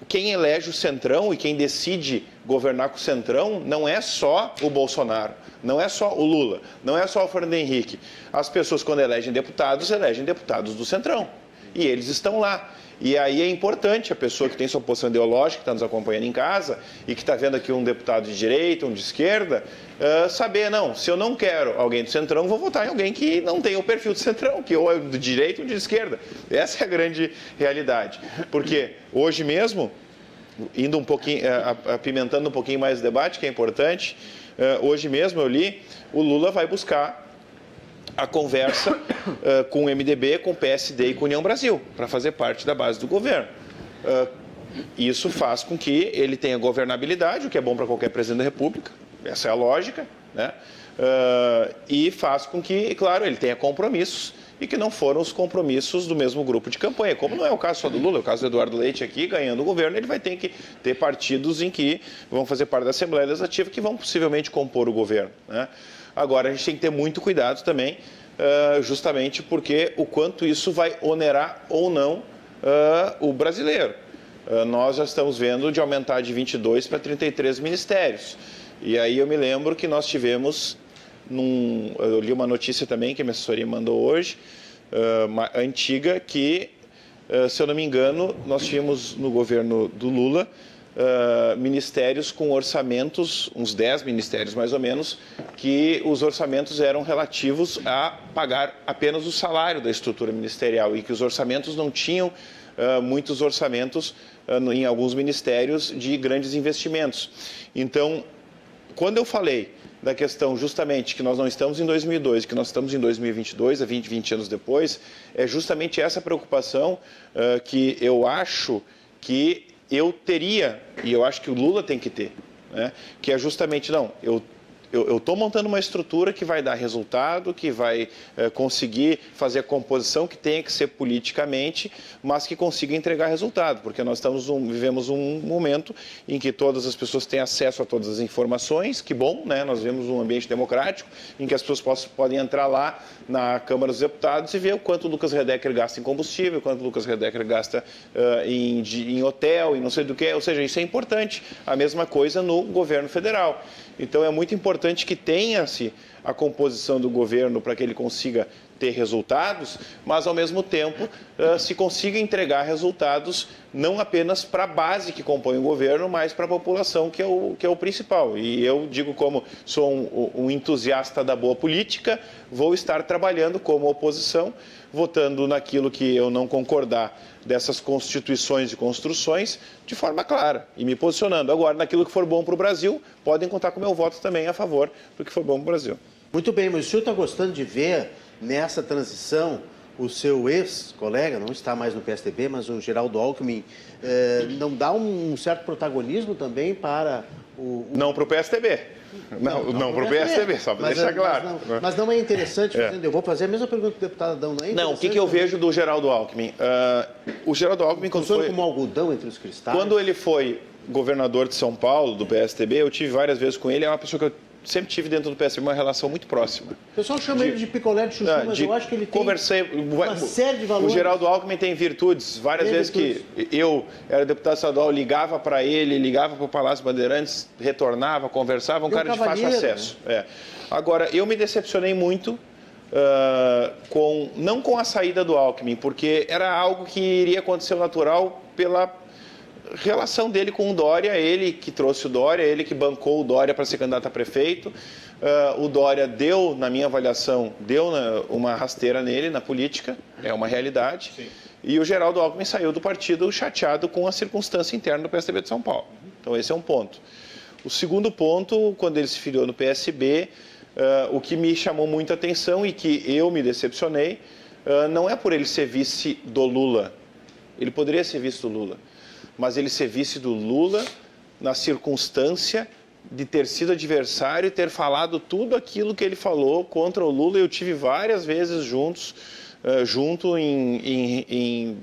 quem elege o Centrão e quem decide governar com o Centrão não é só o Bolsonaro, não é só o Lula, não é só o Fernando Henrique. As pessoas, quando elegem deputados, elegem deputados do Centrão. E eles estão lá. E aí é importante a pessoa que tem sua posição ideológica, que está nos acompanhando em casa e que está vendo aqui um deputado de direita, um de esquerda, uh, saber, não, se eu não quero alguém do centrão, vou votar em alguém que não tem o perfil do centrão, que ou é de direita ou de esquerda. Essa é a grande realidade. Porque hoje mesmo, indo um pouquinho, uh, apimentando um pouquinho mais o debate, que é importante, uh, hoje mesmo eu li, o Lula vai buscar a conversa uh, com o MDB, com o PSD e com a União Brasil, para fazer parte da base do governo. Uh, isso faz com que ele tenha governabilidade, o que é bom para qualquer presidente da República, essa é a lógica, né? Uh, e faz com que, claro, ele tenha compromissos e que não foram os compromissos do mesmo grupo de campanha. Como não é o caso só do Lula, é o caso do Eduardo Leite aqui, ganhando o governo, ele vai ter que ter partidos em que vão fazer parte da Assembleia Legislativa que vão possivelmente compor o governo. Né? Agora, a gente tem que ter muito cuidado também, uh, justamente porque o quanto isso vai onerar ou não uh, o brasileiro. Uh, nós já estamos vendo de aumentar de 22 para 33 ministérios. E aí eu me lembro que nós tivemos, num, eu li uma notícia também que a minha assessoria mandou hoje, uma, antiga, que, se eu não me engano, nós tínhamos no governo do Lula uh, ministérios com orçamentos, uns 10 ministérios mais ou menos, que os orçamentos eram relativos a pagar apenas o salário da estrutura ministerial e que os orçamentos não tinham uh, muitos orçamentos uh, em alguns ministérios de grandes investimentos. Então, quando eu falei da questão justamente que nós não estamos em 2002, que nós estamos em 2022, a 20, 20 anos depois, é justamente essa preocupação uh, que eu acho que eu teria, e eu acho que o Lula tem que ter, né? que é justamente, não, eu eu estou montando uma estrutura que vai dar resultado, que vai é, conseguir fazer a composição que tenha que ser politicamente, mas que consiga entregar resultado, porque nós estamos um, vivemos um momento em que todas as pessoas têm acesso a todas as informações, que bom, né? Nós vivemos um ambiente democrático em que as pessoas possam, podem entrar lá na Câmara dos Deputados e ver o quanto o Lucas Redecker gasta em combustível, quanto o Lucas Redecker gasta uh, em, em hotel, e não sei do que, ou seja, isso é importante. A mesma coisa no governo federal. Então é muito importante que tenha-se a composição do governo para que ele consiga ter resultados, mas ao mesmo tempo uh, se consiga entregar resultados não apenas para a base que compõe o governo, mas para a população, que é, o, que é o principal. E eu digo, como sou um, um entusiasta da boa política, vou estar trabalhando como oposição, votando naquilo que eu não concordar dessas constituições e construções de forma clara e me posicionando. Agora, naquilo que for bom para o Brasil, podem contar com meu voto também a favor do que for bom para o Brasil. Muito bem, mas o senhor está gostando de ver nessa transição o seu ex-colega, não está mais no PSDB, mas o Geraldo Alckmin, eh, não dá um certo protagonismo também para o. o... Não para o PSDB. Não, não, não para o PSDB, só para deixar claro. Mas não, mas não, é interessante, é. eu vou fazer a mesma pergunta que o deputado Adão, não é Não, o que, que eu vejo do Geraldo Alckmin? Uh, o Geraldo Alckmin, quando Funciona foi... como algodão entre os cristais? Quando ele foi governador de São Paulo, do PSDB, eu tive várias vezes com ele, é uma pessoa que eu sempre tive dentro do PSDB uma relação muito próxima. O pessoal chama de, ele de picolé de chuchu, ah, mas eu acho que ele tem conversei, uma série de valores. O Geraldo Alckmin tem virtudes. Várias tem vezes virtudes. que eu era deputado estadual, ligava para ele, ligava para o Palácio Bandeirantes, retornava, conversava, um cara de fácil acesso. Né? É. Agora, eu me decepcionei muito Uh, com não com a saída do Alckmin, porque era algo que iria acontecer natural pela relação dele com o Dória, ele que trouxe o Dória, ele que bancou o Dória para ser candidato a prefeito. Uh, o Dória deu, na minha avaliação, deu né, uma rasteira nele na política, é uma realidade. Sim. E o Geraldo Alckmin saiu do partido chateado com a circunstância interna do PSDB de São Paulo. Então, esse é um ponto. O segundo ponto, quando ele se filiou no PSB, uh, o que me chamou muita atenção e que eu me decepcionei, uh, não é por ele ser vice do Lula. Ele poderia ser vice do Lula mas ele ser vice do Lula na circunstância de ter sido adversário e ter falado tudo aquilo que ele falou contra o Lula. Eu tive várias vezes juntos, uh, junto em, em, em,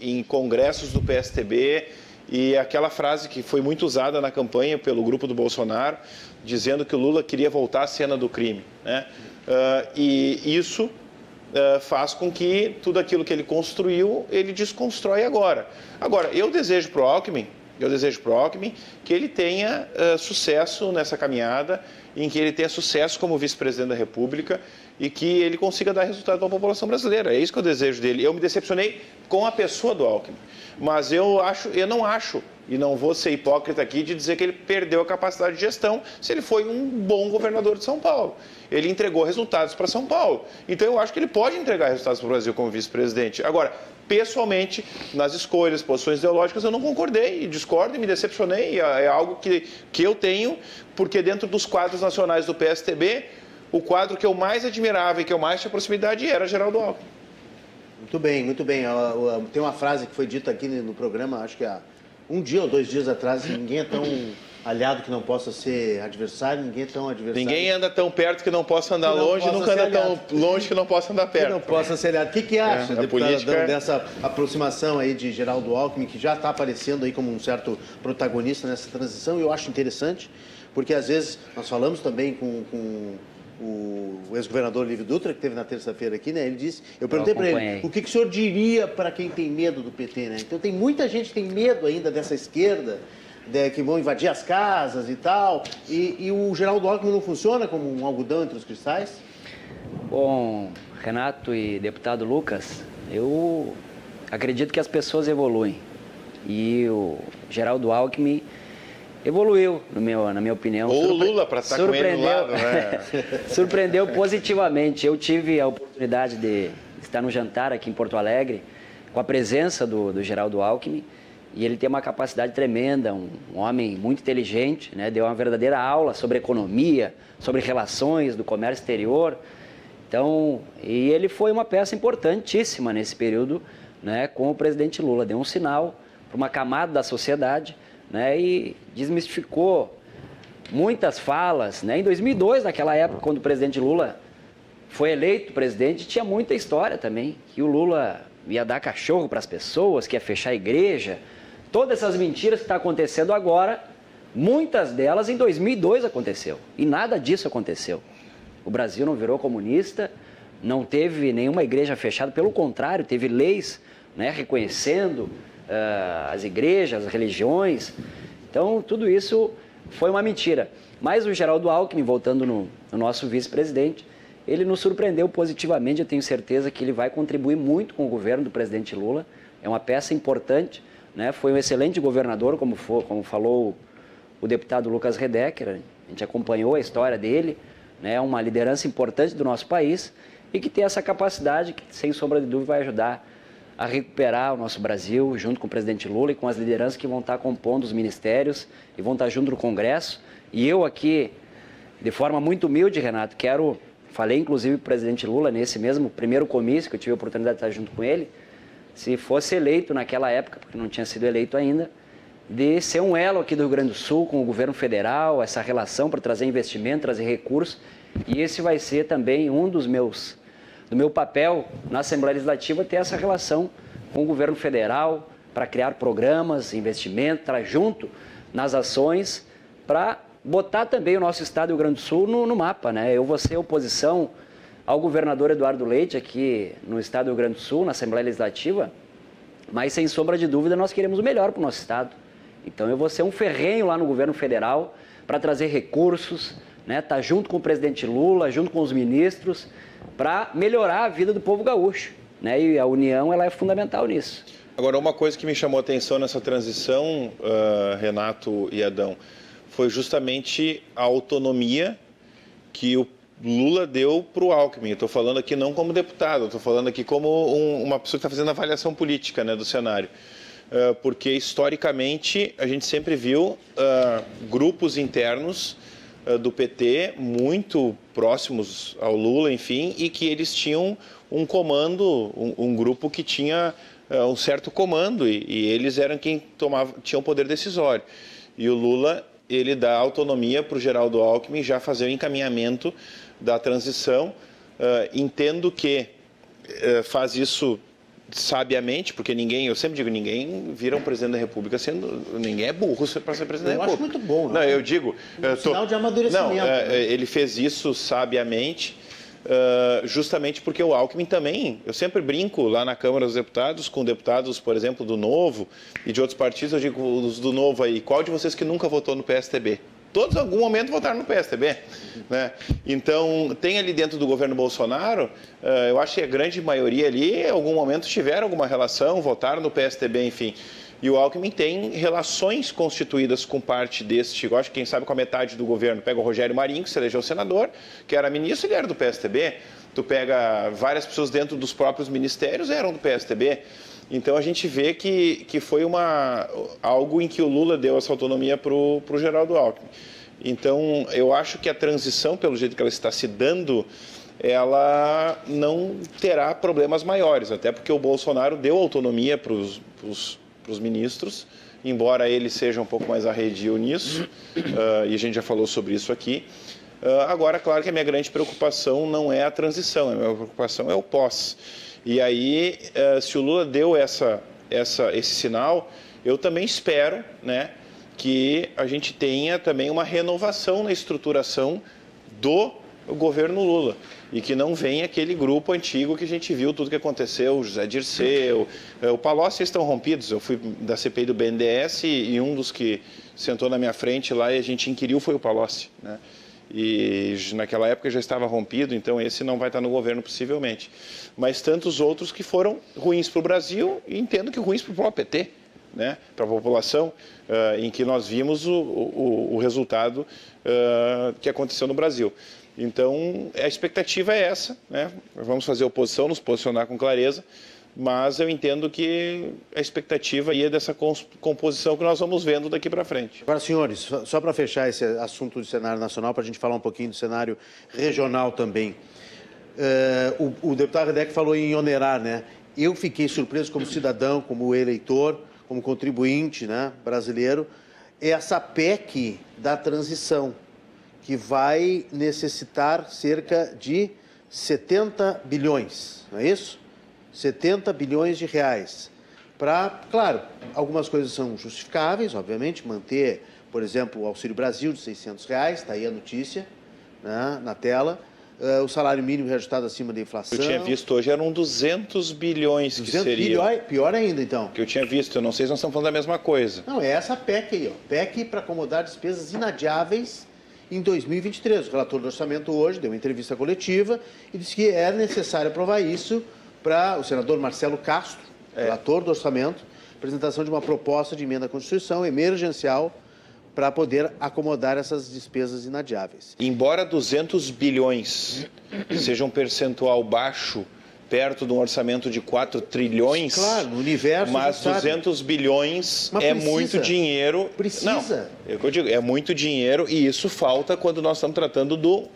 em congressos do PSTB e aquela frase que foi muito usada na campanha pelo grupo do Bolsonaro, dizendo que o Lula queria voltar à cena do crime. Né? Uh, e isso uh, faz com que tudo aquilo que ele construiu, ele desconstrói agora. Agora, eu desejo para o Alckmin, eu desejo para o Alckmin que ele tenha uh, sucesso nessa caminhada, em que ele tenha sucesso como vice-presidente da República e que ele consiga dar resultado a população brasileira. É isso que eu desejo dele. Eu me decepcionei com a pessoa do Alckmin, mas eu acho, eu não acho e não vou ser hipócrita aqui de dizer que ele perdeu a capacidade de gestão se ele foi um bom governador de São Paulo. Ele entregou resultados para São Paulo. Então eu acho que ele pode entregar resultados para o Brasil como vice-presidente. Agora, pessoalmente, nas escolhas, posições ideológicas, eu não concordei, discordo e me decepcionei. É, é algo que, que eu tenho, porque dentro dos quadros nacionais do PSTB, o quadro que eu mais admirava e que eu mais tinha proximidade era Geraldo Alckmin. Muito bem, muito bem. Tem uma frase que foi dita aqui no programa, acho que há um dia ou dois dias atrás, ninguém é tão aliado que não possa ser adversário, ninguém é tão adversário. Ninguém anda tão perto que não possa andar longe, nunca anda aliado. tão longe que não possa andar perto. Que não possa ser aliado. O que, que acha, é, deputado, política... É- dessa aproximação aí de Geraldo Alckmin, que já está aparecendo aí como um certo protagonista nessa transição? Eu acho interessante, porque às vezes nós falamos também com, com o, ex-governador Livio Dutra, que teve na terça-feira aqui, né? Ele disse, eu perguntei para ele, o que, que o senhor diria para quem tem medo do PT, né? Então tem muita gente que tem medo ainda dessa esquerda, de, que vão invadir as casas e tal, e, e o Geraldo Alckmin não funciona como um algodão entre os cristais? Bom, Renato e deputado Lucas, eu acredito que as pessoas evoluem. E o Geraldo Alckmin evoluiu, no meu, na minha opinião. Ou o Lula para estar com ele do lado, né? surpreendeu positivamente. Eu tive a oportunidade de estar no jantar aqui em Porto Alegre com a presença do, do Geraldo Alckmin e ele tem uma capacidade tremenda, um, um homem muito inteligente, né? deu uma verdadeira aula sobre economia, sobre relações do comércio exterior. Então, e ele foi uma peça importantíssima nesse período né, com o presidente Lula. Deu um sinal para uma camada da sociedade né, e desmistificou muitas falas. Né? Em 2002, naquela época, quando o presidente Lula foi eleito presidente, tinha muita história também. Que o Lula ia dar cachorro para as pessoas, que ia fechar a igreja. Todas essas mentiras que estão tá acontecendo agora, muitas delas em 2002 aconteceu. E nada disso aconteceu. O Brasil não virou comunista, não teve nenhuma igreja fechada, pelo contrário, teve leis né, reconhecendo as igrejas, as religiões. Então, tudo isso foi uma mentira. Mas o Geraldo Alckmin, voltando no, no nosso vice-presidente, ele nos surpreendeu positivamente. Eu tenho certeza que ele vai contribuir muito com o governo do presidente Lula. É uma peça importante. Né? Foi um excelente governador, como, for, como falou o deputado Lucas Redecker. A gente acompanhou a história dele. Né? Uma liderança importante do nosso país e que tem essa capacidade que, sem sombra de dúvida, vai ajudar a recuperar o nosso Brasil, junto com o presidente Lula e com as lideranças que vão estar compondo os ministérios e vão estar junto no Congresso. E eu aqui, de forma muito humilde, Renato, quero, falei inclusive para o presidente Lula nesse mesmo primeiro comício que eu tive a oportunidade de estar junto com ele, se fosse eleito naquela época, porque não tinha sido eleito ainda, de ser um elo aqui do Rio Grande do Sul com o governo federal, essa relação para trazer investimento, trazer recursos. E esse vai ser também um dos meus do meu papel na Assembleia Legislativa ter essa relação com o governo federal para criar programas, investimentos, estar junto nas ações para botar também o nosso estado do Rio Grande do Sul no, no, mapa. Né? Eu vou ser oposição ao governador Eduardo Leite aqui no estado do Rio Grande do Sul, na Assembleia Legislativa, mas sem sombra de dúvida nós queremos o melhor para o nosso estado. Então eu vou ser um ferrenho lá no governo federal para trazer recursos, né? Tá junto com o presidente Lula, junto com os ministros, para melhorar a vida do povo gaúcho. Né? E a união ela é fundamental nisso. Agora, uma coisa que me chamou a atenção nessa transição, uh, Renato e Adão, foi justamente a autonomia que o Lula deu para o Alckmin. Estou falando aqui não como deputado, estou falando aqui como um, uma pessoa que está fazendo avaliação política né, do cenário. Uh, porque, historicamente, a gente sempre viu uh, grupos internos do PT muito próximos ao Lula, enfim, e que eles tinham um comando, um, um grupo que tinha uh, um certo comando e, e, eles eram quem tomava, tinham poder decisório. E o Lula ele dá autonomia para o Geraldo Alckmin já fazer o encaminhamento da transição. Uh, entendo que uh, faz isso sabiamente, porque ninguém, eu sempre digo, ninguém vira um presidente da República sendo. Ninguém é burro para ser presidente eu da República. Eu acho muito bom, não, não eu digo. Um tô, sinal de amadurecimento. Não, é, ele fez isso sabiamente. Uh, justamente porque o Alckmin também, eu sempre brinco lá na Câmara dos Deputados com deputados, por exemplo, do Novo e de outros partidos, eu digo os do Novo aí, qual de vocês que nunca votou no PSTB? Todos em algum momento votaram no PSDB. Né? Então, tem ali dentro do governo Bolsonaro, uh, eu acho que a grande maioria ali, em algum momento, tiveram alguma relação, votaram no PSDB, enfim. E o Alckmin tem relações constituídas com parte deste, eu acho que quem sabe com a metade do governo. Pega o Rogério Marinho, que se elegeu senador, que era ministro, ele era do PSDB. Tu pega várias pessoas dentro dos próprios ministérios, eram do PSDB. Então a gente vê que, que foi uma, algo em que o Lula deu essa autonomia para o Geraldo Alckmin. Então eu acho que a transição, pelo jeito que ela está se dando, ela não terá problemas maiores, até porque o Bolsonaro deu autonomia para os ministros, embora ele seja um pouco mais arredio nisso, uh, e a gente já falou sobre isso aqui. Uh, agora, claro que a minha grande preocupação não é a transição, a minha preocupação é o pós. E aí, eh, se o Lula deu essa, essa, esse sinal, eu também espero né, que a gente tenha também uma renovação na estruturação do governo Lula e que não venha aquele grupo antigo que a gente viu tudo que aconteceu, o José Dirceu, eh, o Palocci estão rompidos. Eu fui da CPI do BNDES e um dos que sentou na minha frente lá e a gente inquiriu foi o Palocci, né? E naquela época já estava rompido, então esse não vai estar no governo possivelmente. Mas tantos outros que foram ruins para o Brasil e entendo que ruins para o próprio PT, né, para a população, uh, em que nós vimos o, o, o resultado uh, que aconteceu no Brasil. Então, a expectativa é essa, né? vamos fazer oposição, nos posicionar com clareza, mas eu entendo que a expectativa aí é dessa composição que nós vamos vendo daqui para frente. Agora, senhores, só para fechar esse assunto do cenário nacional, para a gente falar um pouquinho do cenário regional também. Uh, o, o, deputado Redec falou em onerar, né? Eu fiquei surpreso como cidadão, como eleitor, como contribuinte né, brasileiro, essa PEC da transição, que vai necessitar cerca de 70 bilhões, não é isso? 70 bilhões de reais. Para, claro, algumas coisas são justificáveis, obviamente, manter, por exemplo, o Auxílio Brasil de 600 reais, está aí a notícia né, na tela. Uh, o salário mínimo reajustado acima da inflação. Eu tinha visto hoje, eram 200 bilhões 200 que seria. Bilhões, pior ainda, então. Que eu tinha visto, eu não sei se nós estamos falando da mesma coisa. Não, é essa PEC aí, ó. PEC para acomodar despesas inadiáveis em 2023. O relator do orçamento hoje deu uma entrevista coletiva e disse que é necessário aprovar isso para o senador Marcelo Castro, é. relator do orçamento, apresentação de uma proposta de emenda à Constituição emergencial para poder acomodar essas despesas inadiáveis. Embora 200 bilhões seja um percentual baixo perto de um orçamento de 4 trilhões. Claro, no universo. Mas 200 bilhões mas é precisa, muito dinheiro. Precisa. Não, é o que eu digo, é muito dinheiro e isso falta quando nós estamos tratando do,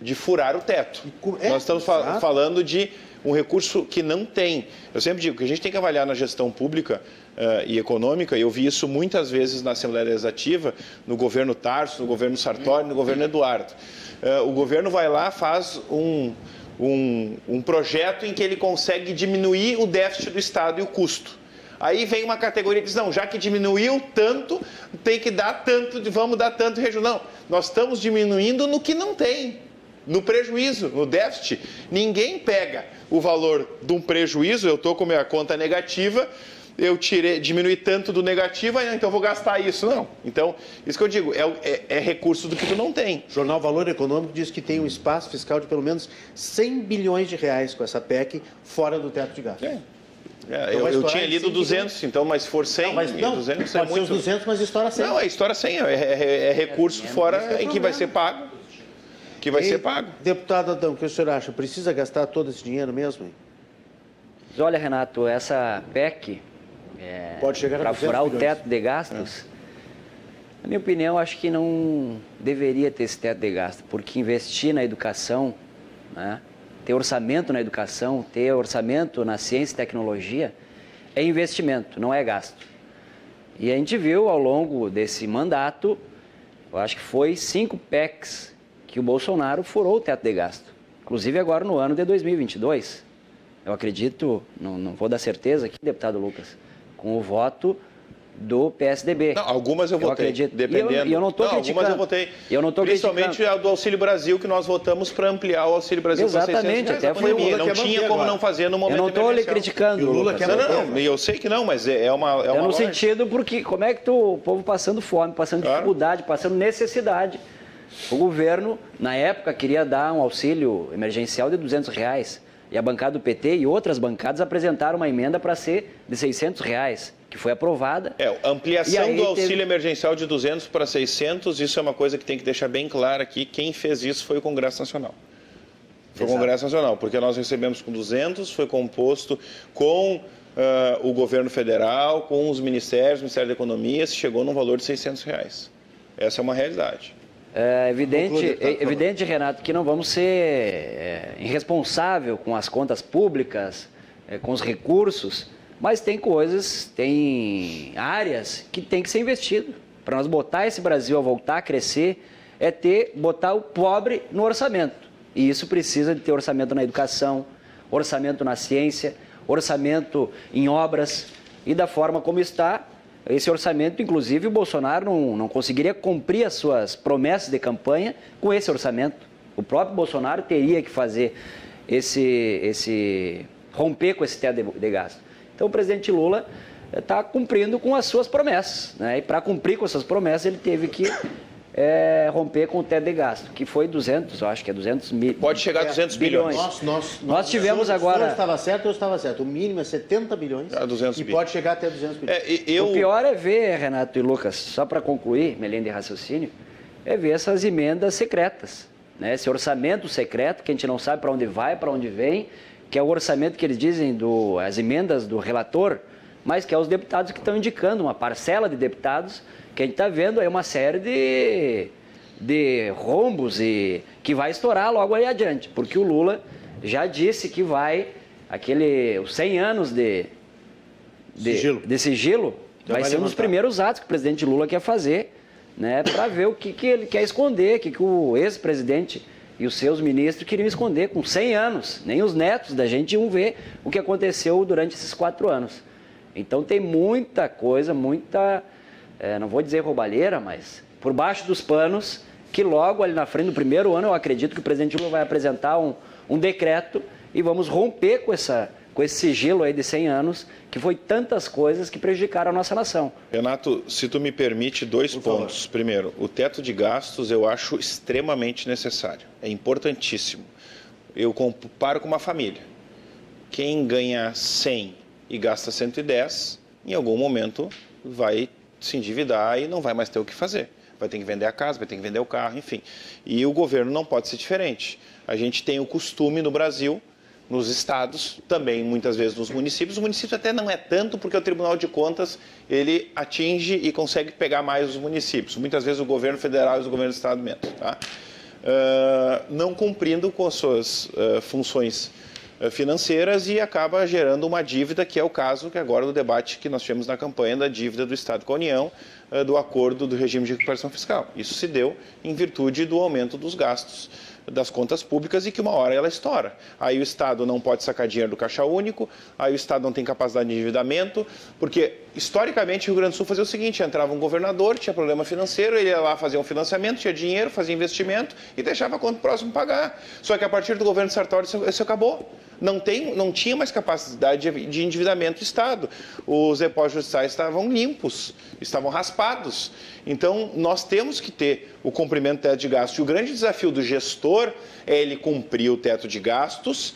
de furar o teto. É, nós estamos fa falando de um recurso que não tem. Eu sempre digo que a gente tem que avaliar na gestão pública uh, e econômica, e eu vi isso muitas vezes na Assembleia Legislativa, no governo Tarso, no governo Sartori, no governo Eduardo. Uh, o governo vai lá, faz um, um, um projeto em que ele consegue diminuir o déficit do Estado e o custo. Aí vem uma categoria que diz, não, já que diminuiu tanto, tem que dar tanto, vamos dar tanto regional. Nós estamos diminuindo no que não tem, no prejuízo, no déficit. Ninguém pega o valor de um prejuízo, eu estou com minha conta negativa, eu tirei, diminui tanto do negativo, então vou gastar isso. Não. Então, isso que eu digo, é, é, é, recurso do que tu não tem. O Jornal Valor Econômico diz que tem um espaço fiscal de pelo menos 100 bilhões de reais com essa PEC fora do teto de gasto. É. É, então eu, eu tinha lido 200, então, mas se for 100, não, mas, não, 200 é pode é muito... ser os 200, mas estoura 100. Não, é história 100, é, é, é recurso fora em que vai ser pago. Que vai e, ser pago. Deputado Adão, o que o senhor acha? Precisa gastar todo esse dinheiro mesmo? Hein? Olha, Renato, essa PEC é, para furar o teto de gastos, é. na minha opinião, acho que não deveria ter esse teto de gastos, porque investir na educação, né, ter orçamento na educação, ter orçamento na ciência e tecnologia, é investimento, não é gasto. E a gente viu ao longo desse mandato, eu acho que foi cinco PECs que o Bolsonaro furou o teto de gasto. Inclusive agora no ano de 2022. Eu acredito, não, não vou dar certeza aqui, deputado Lucas, com o voto do PSDB. Não, algumas eu, eu votei, acredito. dependendo. E eu, eu não estou criticando. Algumas eu votei. Eu não Principalmente criticando. a do Auxílio Brasil, que nós votamos para ampliar o Auxílio Brasil Exatamente, até foi o Lula Não tinha como agora. não fazer no momento Eu não estou lhe criticando. o Lula quer não, não, não, eu sei que não, mas é, é uma É, é no sentido porque como é que tu, o povo passando fome, passando claro. dificuldade, passando necessidade. O governo, na época, queria dar um auxílio emergencial de 200 reais. E a bancada do PT e outras bancadas apresentaram uma emenda para ser de 600 reais, que foi aprovada. É, ampliação do auxílio teve... emergencial de 200 para 600, isso é uma coisa que tem que deixar bem claro aqui. Quem fez isso foi o Congresso Nacional. Foi o Congresso Nacional, porque nós recebemos com 200, foi composto com uh, o governo federal, com os ministérios, o Ministério da Economia, se chegou num valor de 600 reais. Essa é uma realidade. É evidente, é evidente, Renato, que não vamos ser é, irresponsável com as contas públicas, é, com os recursos, mas tem coisas, tem áreas que tem que ser investido. Para nós botar esse Brasil a voltar a crescer, é ter, botar o pobre no orçamento. E isso precisa de ter orçamento na educação, orçamento na ciência, orçamento em obras. E da forma como está, esse orçamento, inclusive, o Bolsonaro não, não conseguiria cumprir as suas promessas de campanha com esse orçamento. O próprio Bolsonaro teria que fazer esse, esse romper com esse teto de, de gasto. Então, o presidente Lula está cumprindo com as suas promessas. Né? E para cumprir com essas promessas, ele teve que é, romper com o teto de gasto, que foi 200, eu acho que é 200 mil. Pode chegar a 200 bilhões. Nós, nós, nós tivemos agora. Se estava certo, eu estava certo. O mínimo é 70 bilhões. É, 200 e pode chegar até 200 bilhões. É, eu... O pior é ver, Renato e Lucas, só para concluir, Melém de raciocínio, é ver essas emendas secretas. Né? Esse orçamento secreto, que a gente não sabe para onde vai, para onde vem, que é o orçamento que eles dizem, do, as emendas do relator, mas que é os deputados que estão indicando, uma parcela de deputados que a gente está vendo aí uma série de, de rombos e que vai estourar logo aí adiante, porque o Lula já disse que vai, aquele, os 100 anos de, de, sigilo. de sigilo, vai, vai ser um dos primeiros atos que o presidente Lula quer fazer, né, para ver o que, que ele quer esconder, o que, que o ex-presidente e os seus ministros queriam esconder com 100 anos. Nem os netos da gente iam ver o que aconteceu durante esses quatro anos. Então tem muita coisa, muita, é, não vou dizer roubalheira, mas por baixo dos panos, que logo ali na frente, no primeiro ano, eu acredito que o presidente Lula vai apresentar um, um decreto e vamos romper com essa com esse sigilo aí de 100 anos, que foi tantas coisas que prejudicaram a nossa nação. Renato, se tu me permite dois Por pontos. Favor. Primeiro, o teto de gastos eu acho extremamente necessário, é importantíssimo. Eu comparo com uma família. Quem ganha 100 e gasta 110, em algum momento vai se endividar e não vai mais ter o que fazer. Vai ter que vender a casa, vai ter que vender o carro, enfim. E o governo não pode ser diferente. A gente tem o costume no Brasil nos estados, também muitas vezes nos municípios. O município até não é tanto porque o Tribunal de Contas ele atinge e consegue pegar mais os municípios. Muitas vezes o governo federal e o governo do estado menos. Tá? Uh, não cumprindo com as suas uh, funções financeiras e acaba gerando uma dívida, que é o caso que agora do debate que nós tivemos na campanha da dívida do Estado com a União, do acordo do regime de recuperação fiscal. Isso se deu em virtude do aumento dos gastos das contas públicas e que uma hora ela estoura. Aí o Estado não pode sacar dinheiro do caixa único, aí o Estado não tem capacidade de endividamento, porque historicamente o Rio Grande do Sul fazia o seguinte: entrava um governador, tinha problema financeiro, ele ia lá fazer um financiamento, tinha dinheiro, fazia investimento e deixava a conta próximo pagar. Só que a partir do governo Sartori isso, acabou. Não, tem, não tinha mais capacidade de, de endividamento do Estado. Os depósitos judiciais estavam limpos, estavam raspados. Então, nós temos que ter o cumprimento do teto de gastos. E o grande desafio do gestor é ele cumprir o teto de gastos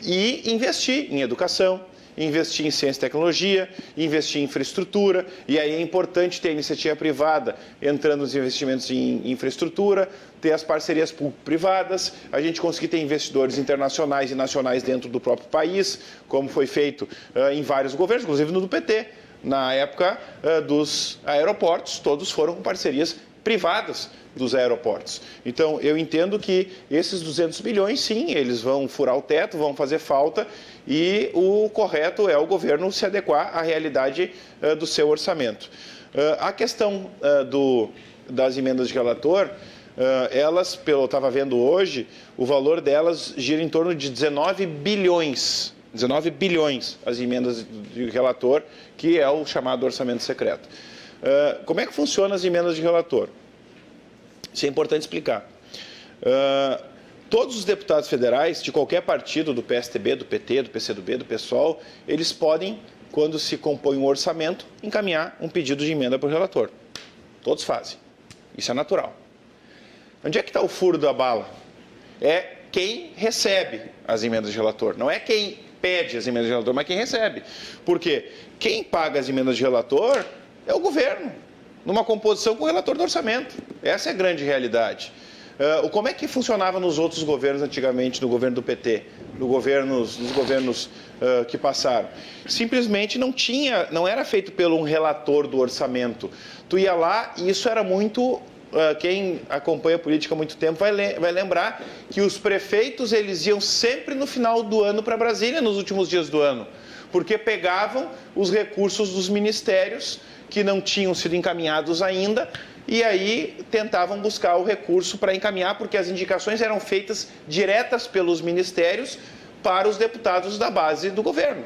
e investir em educação, investir em ciência e tecnologia, investir em infraestrutura, e aí é importante ter a iniciativa privada entrando nos investimentos em infraestrutura, ter as parcerias público-privadas, a gente conseguir ter investidores internacionais e nacionais dentro do próprio país, como foi feito uh, em vários governos, inclusive no do PT. Na época uh, dos aeroportos, todos foram com parcerias privadas dos aeroportos. Então, eu entendo que esses 200 bilhões, sim, eles vão furar o teto, vão fazer falta e o correto é o governo se adequar à realidade uh, do seu orçamento. Uh, a questão uh, do, das emendas de relator, elas, pelo eu estava vendo hoje, o valor delas gira em torno de 19 bilhões. 19 bilhões as emendas de relator, que é o chamado orçamento secreto. Como é que funcionam as emendas de relator? Isso é importante explicar. Uh, todos os deputados federais de qualquer partido, do PSTB, do PT, do PCdoB, do PSOL, eles podem, quando se compõe um orçamento, encaminhar um pedido de emenda para o relator. Todos fazem. Isso é natural. Onde é que está o furo da bala? É quem recebe as emendas de relator, não é quem pede as emendas de relator, mas quem recebe. Porque quem paga as emendas de relator é o governo numa composição com o relator do orçamento. Essa é a grande realidade. Uh, como é que funcionava nos outros governos antigamente, no governo do PT, no nos governos uh, que passaram? Simplesmente não tinha, não era feito pelo um relator do orçamento. Tu ia lá e isso era muito Uh, quem acompanha a política há muito tempo vai, vai, lembrar que os prefeitos eles iam sempre no final do ano para Brasília, nos últimos dias do ano, porque pegavam os recursos dos ministérios que não tinham sido encaminhados ainda e aí tentavam buscar o recurso para encaminhar, porque as indicações eram feitas diretas pelos ministérios para os deputados da base do governo.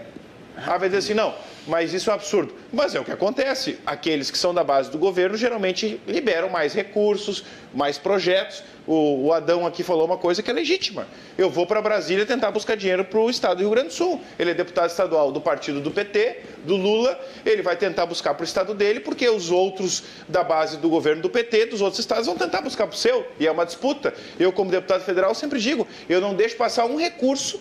Ah, vai dizer assim, não, mas isso é um absurdo. Mas é o que acontece. Aqueles que são da base do governo geralmente liberam mais recursos, mais projetos. O, o Adão aqui falou uma coisa que é legítima. Eu vou para Brasília tentar buscar dinheiro para o estado do Rio Grande do Sul. Ele é deputado estadual do partido do PT, do Lula. Ele vai tentar buscar para o estado dele, porque os outros da base do governo do PT, dos outros estados, vão tentar buscar para o seu. E é uma disputa. Eu, como deputado federal, sempre digo: eu não deixo passar um recurso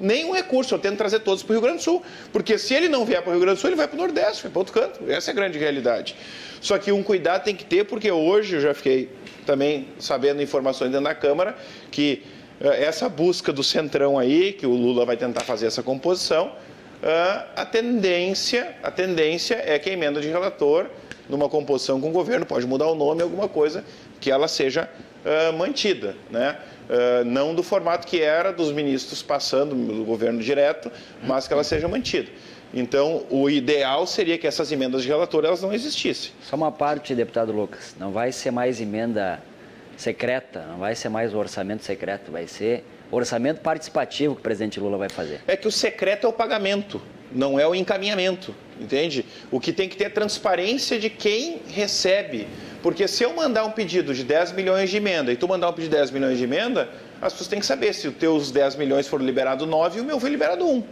nenhum recurso. Eu tento trazer todos para o Rio Grande do Sul. Porque se ele não vier para o Rio Grande do Sul, ele vai para o Nordeste, vai para outro canto. Essa é a grande realidade. Só que um cuidado tem que ter, porque hoje eu já fiquei também sabendo informações dentro da Câmara que uh, essa busca do centrão aí, que o Lula vai tentar fazer essa composição, uh, a tendência, a tendência é que a emenda de relator numa composição com o governo, pode mudar o nome, alguma coisa, que ela seja uh, mantida, né? Uh, não do formato que era dos ministros passando do governo direto, mas que ela seja mantida. Então, o ideal seria que essas emendas de relator elas não existissem. Só uma parte, deputado Lucas, não vai ser mais emenda secreta, não vai ser mais o orçamento secreto, vai ser orçamento participativo que o presidente Lula vai fazer. É que o secreto é o pagamento, não é o encaminhamento, entende? O que tem que ter é transparência de quem recebe. Porque se eu mandar um pedido de 10 milhões de emenda e tu mandar um pedido de 10 milhões de emenda, as pessoas têm que saber se os teus 10 milhões foram liberados 9 e o meu foi liberado 1.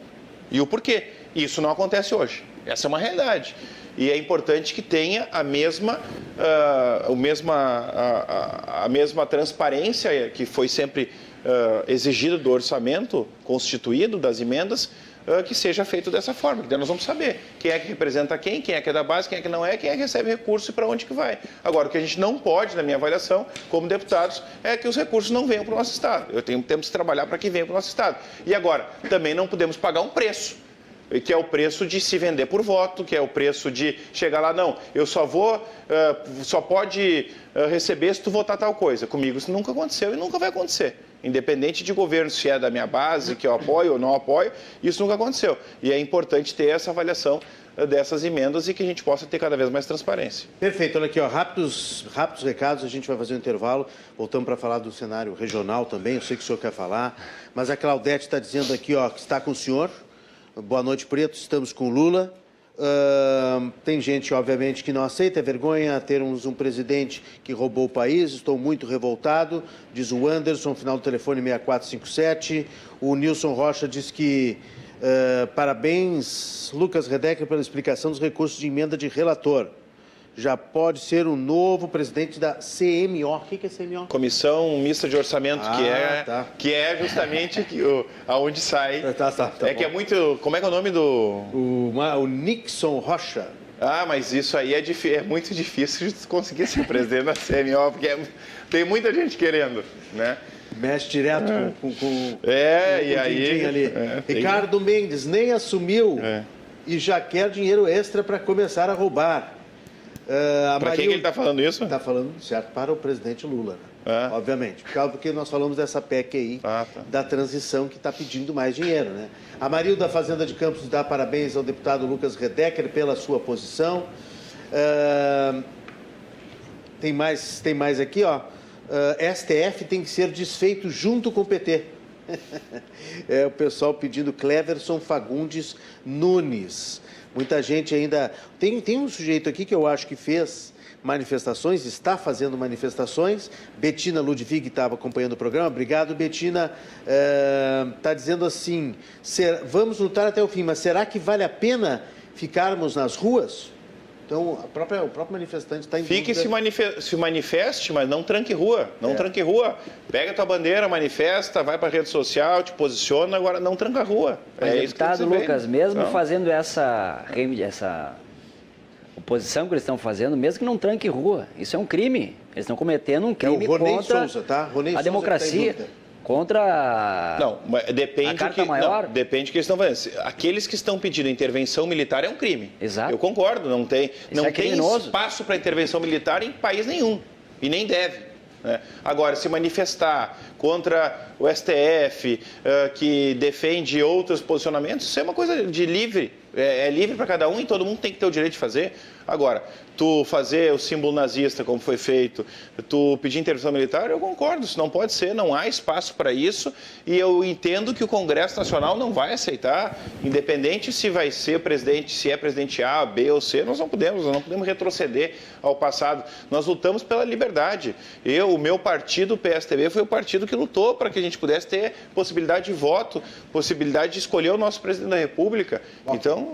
E o porquê. Isso não acontece hoje. Essa é uma realidade. E é importante que tenha a mesma, uh, o mesma, a, a, a mesma transparência que foi sempre uh, exigido do orçamento constituído, das emendas, uh, que seja feito dessa forma. Que nós vamos saber quem é que representa quem, quem é que é da base, quem é que não é, quem é que recebe recurso e para onde que vai. Agora, o que a gente não pode, na minha avaliação, como deputados, é que os recursos não venham para o nosso Estado. Eu tenho, temos que trabalhar para que venham para o nosso Estado. E agora, também não podemos pagar um preço que é o preço de se vender por voto, que é o preço de chegar lá, não, eu só vou, uh, só pode uh, receber se tu votar tal coisa. Comigo isso nunca aconteceu e nunca vai acontecer. Independente de governo, se é da minha base, que eu apoio ou não apoio, isso nunca aconteceu. E é importante ter essa avaliação uh, dessas emendas e que a gente possa ter cada vez mais transparência. Perfeito. Olha aqui, ó, rápidos, rápidos recados, a gente vai fazer um intervalo. Voltamos para falar do cenário regional também, eu sei que o senhor quer falar. Mas a Claudete está dizendo aqui ó, que está com o senhor. Boa noite, Preto. Estamos com Lula. Uh, tem gente, obviamente, que não aceita, é vergonha termos um presidente que roubou o país. Estou muito revoltado, diz o Anderson, final do telefone 6457. O Nilson Rocha diz que uh, parabéns, Lucas Redecker, pela explicação dos recursos de emenda de relator já pode ser o novo presidente da CMO. O que é CMO? Comissão Mista de Orçamento, ah, que, é, tá. que é justamente que, o, aonde sai. Tá, tá, tá é bom. que é muito. Como é que é o nome do. O, o Nixon Rocha. Ah, mas isso aí é, é, muito difícil de conseguir ser presidente da CMO, porque é, tem muita gente querendo, né? Mexe direto é. com, com, É, com, e aí. Ali. É, Ricardo tem... Mendes nem assumiu é. e já quer dinheiro extra para começar a roubar. Uh, para quem ele está falando isso? Está falando certo para o presidente Lula, né? é. obviamente. Porque nós falamos dessa PEC aí, ah, tá. da transição que está pedindo mais dinheiro. Né? A Marilda da Fazenda de Campos dá parabéns ao deputado Lucas Redecker pela sua posição. Uh, tem, mais, tem mais aqui, ó. Uh, STF tem que ser desfeito junto com o PT. é o pessoal pedindo Cleverson Fagundes Nunes. Muita gente ainda. Tem, tem um sujeito aqui que eu acho que fez manifestações, está fazendo manifestações. Betina Ludwig estava acompanhando o programa. Obrigado, Betina. Está eh, dizendo assim: ser, vamos lutar até o fim, mas será que vale a pena ficarmos nas ruas? Então, a própria, o próprio manifestante está em Fique dúvida. se, manifeste, se manifeste, mas não tranque rua. Não é. tranque rua. Pega tua bandeira, manifesta, vai para a rede social, te posiciona, agora não tranca a rua. Mas, é deputado Lucas, mesmo então... fazendo essa, essa oposição que eles estão fazendo, mesmo que não tranque rua, isso é um crime. Eles estão cometendo um crime é o contra Souza, tá? a tá democracia contra não, depende a carta que, maior? Não, depende do que eles estão fazendo. Aqueles que estão pedindo intervenção militar é um crime. Exato. Eu concordo, não tem, não é tem espaço para intervenção militar em país nenhum e nem deve. Né? Agora, se manifestar contra o STF, uh, que defende outros posicionamentos, isso é uma coisa de livre, é, é livre para cada um e todo mundo tem que ter o direito de fazer. Agora, tu fazer o símbolo nazista como foi feito, tu pedir intervenção militar, eu concordo, isso não pode ser, não há espaço para isso e eu entendo que o Congresso Nacional não vai aceitar, independente se vai ser presidente, se é presidente A, B ou C, nós não podemos, nós não podemos retroceder ao passado. Nós lutamos pela liberdade. Eu, o meu partido, o PSTB, foi o partido que lutou para que a gente pudesse ter possibilidade de voto, possibilidade de escolher o nosso presidente da República. Então,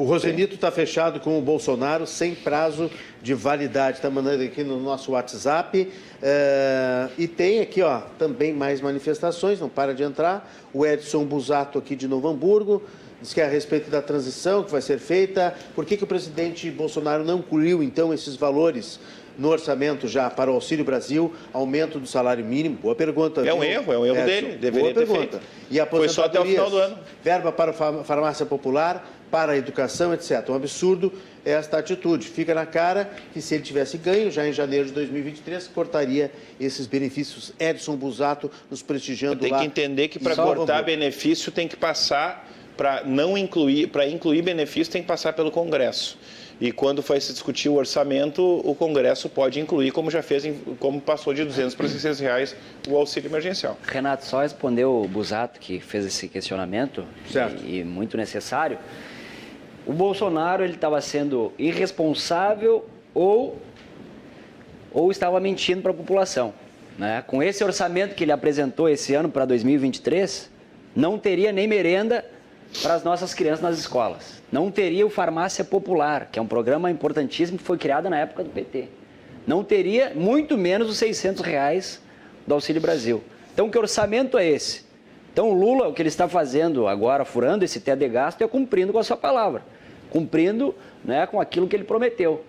o Rosenito está fechado com o Bolsonaro sem prazo de validade. Está mandando aqui no nosso WhatsApp. É, e tem aqui, ó, também mais manifestações, não para de entrar. O Edson Busato aqui de Novo Hamburgo diz que é a respeito da transição que vai ser feita. Por que, que o presidente Bolsonaro não incluiu, então, esses valores no orçamento já para o Auxílio Brasil, aumento do salário mínimo? Boa pergunta. É um viu? erro, é um erro é, dele, deveria boa pergunta. feito. E a Foi só até o final do ano. Verba para a farmácia popular, para a educação, etc. Um absurdo esta atitude. Fica na cara que se ele tivesse ganho já em janeiro de 2023, cortaria esses benefícios. Edson Busato nos prestigiando tem lá. Tem que entender que para cortar benefício tem que passar para não incluir, para incluir benefício tem que passar pelo Congresso. E quando foi se discutir o orçamento, o Congresso pode incluir, como já fez, como passou de 200 para 600 reais o auxílio emergencial. Renato, só respondeu o Busato, que fez esse questionamento, certo. E, e muito necessário. O Bolsonaro ele estava sendo irresponsável ou, ou estava mentindo para a população. Né? Com esse orçamento que ele apresentou esse ano para 2023, não teria nem merenda para as nossas crianças nas escolas. Não teria o Farmácia Popular, que é um programa importantíssimo que foi criado na época do PT. Não teria muito menos os 600 reais do Auxílio Brasil. Então, que orçamento é esse? Então, o Lula, o que ele está fazendo agora, furando esse teto de gasto, é cumprindo com a sua palavra, cumprindo né, com aquilo que ele prometeu.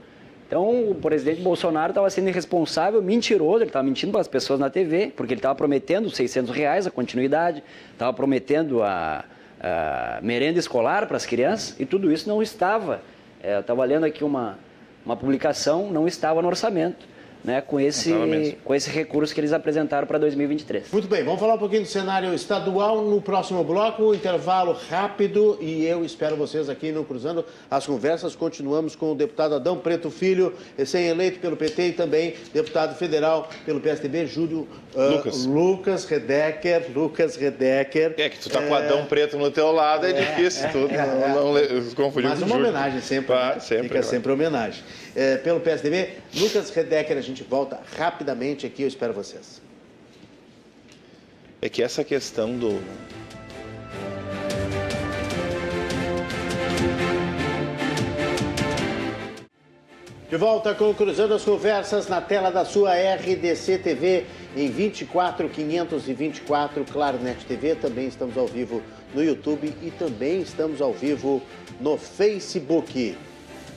Então, o presidente Bolsonaro estava sendo irresponsável, mentiroso, ele estava mentindo para as pessoas na TV, porque ele estava prometendo 600 reais, a continuidade, estava prometendo a, a merenda escolar para as crianças, e tudo isso não estava. É, eu estava lendo aqui uma, uma publicação, não estava no orçamento né, com, esse, com esse recurso que eles apresentaram para 2023. Muito bem, vamos falar um pouquinho do cenário estadual no próximo bloco, um intervalo rápido e eu espero vocês aqui no Cruzando as Conversas. Continuamos com o deputado Adão Preto Filho, recém-eleito pelo PT e também deputado federal pelo PSDB, Júlio uh, Lucas. Lucas Redecker. Lucas Redecker. É que tu tá é... com Adão Preto no teu lado, é, é difícil, é, tudo, é, não, não confundir Mas uma homenagem sempre, ah, sempre fica sempre homenagem. É, pelo PSDB, Lucas Redecker, a gente volta rapidamente aqui, eu espero vocês. É que essa questão do. De volta com Cruzando as Conversas na tela da sua RDC TV em 24 524 Claro Net TV. Também estamos ao vivo no YouTube e também estamos ao vivo no Facebook.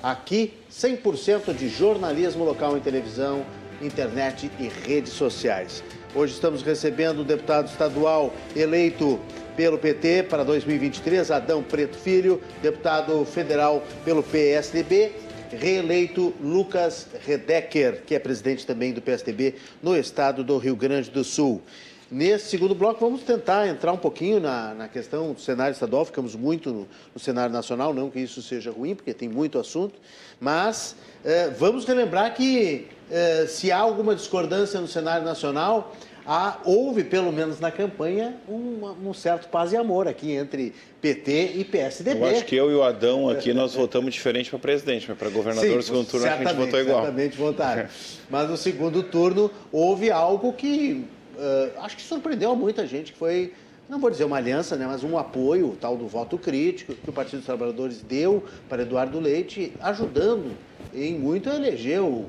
Aqui, 100% de jornalismo local em televisão, internet e redes sociais. Hoje estamos recebendo o deputado estadual eleito pelo PT para 2023, Adão Preto Filho, deputado federal pelo PSDB, reeleito Lucas Redecker, que é presidente também do PSDB no estado do Rio Grande do Sul. Nesse segundo bloco, vamos tentar entrar um pouquinho na, na questão do cenário estadual. Ficamos muito no, no, cenário nacional, não que isso seja ruim, porque tem muito assunto. Mas eh, vamos relembrar que eh, se há alguma discordância no cenário nacional, há, houve, pelo menos na campanha, um, um, certo paz e amor aqui entre PT e PSDB. Eu acho que eu e o Adão aqui nós votamos diferente para presidente, mas para governador Sim, no segundo turno a gente votou igual. Certamente votaram. Mas no segundo turno houve algo que uh, acho que surpreendeu muita gente, que foi, não vou dizer uma aliança, né, mas um apoio, tal do voto crítico, que o Partido dos Trabalhadores deu para Eduardo Leite, ajudando em muito a eleger o,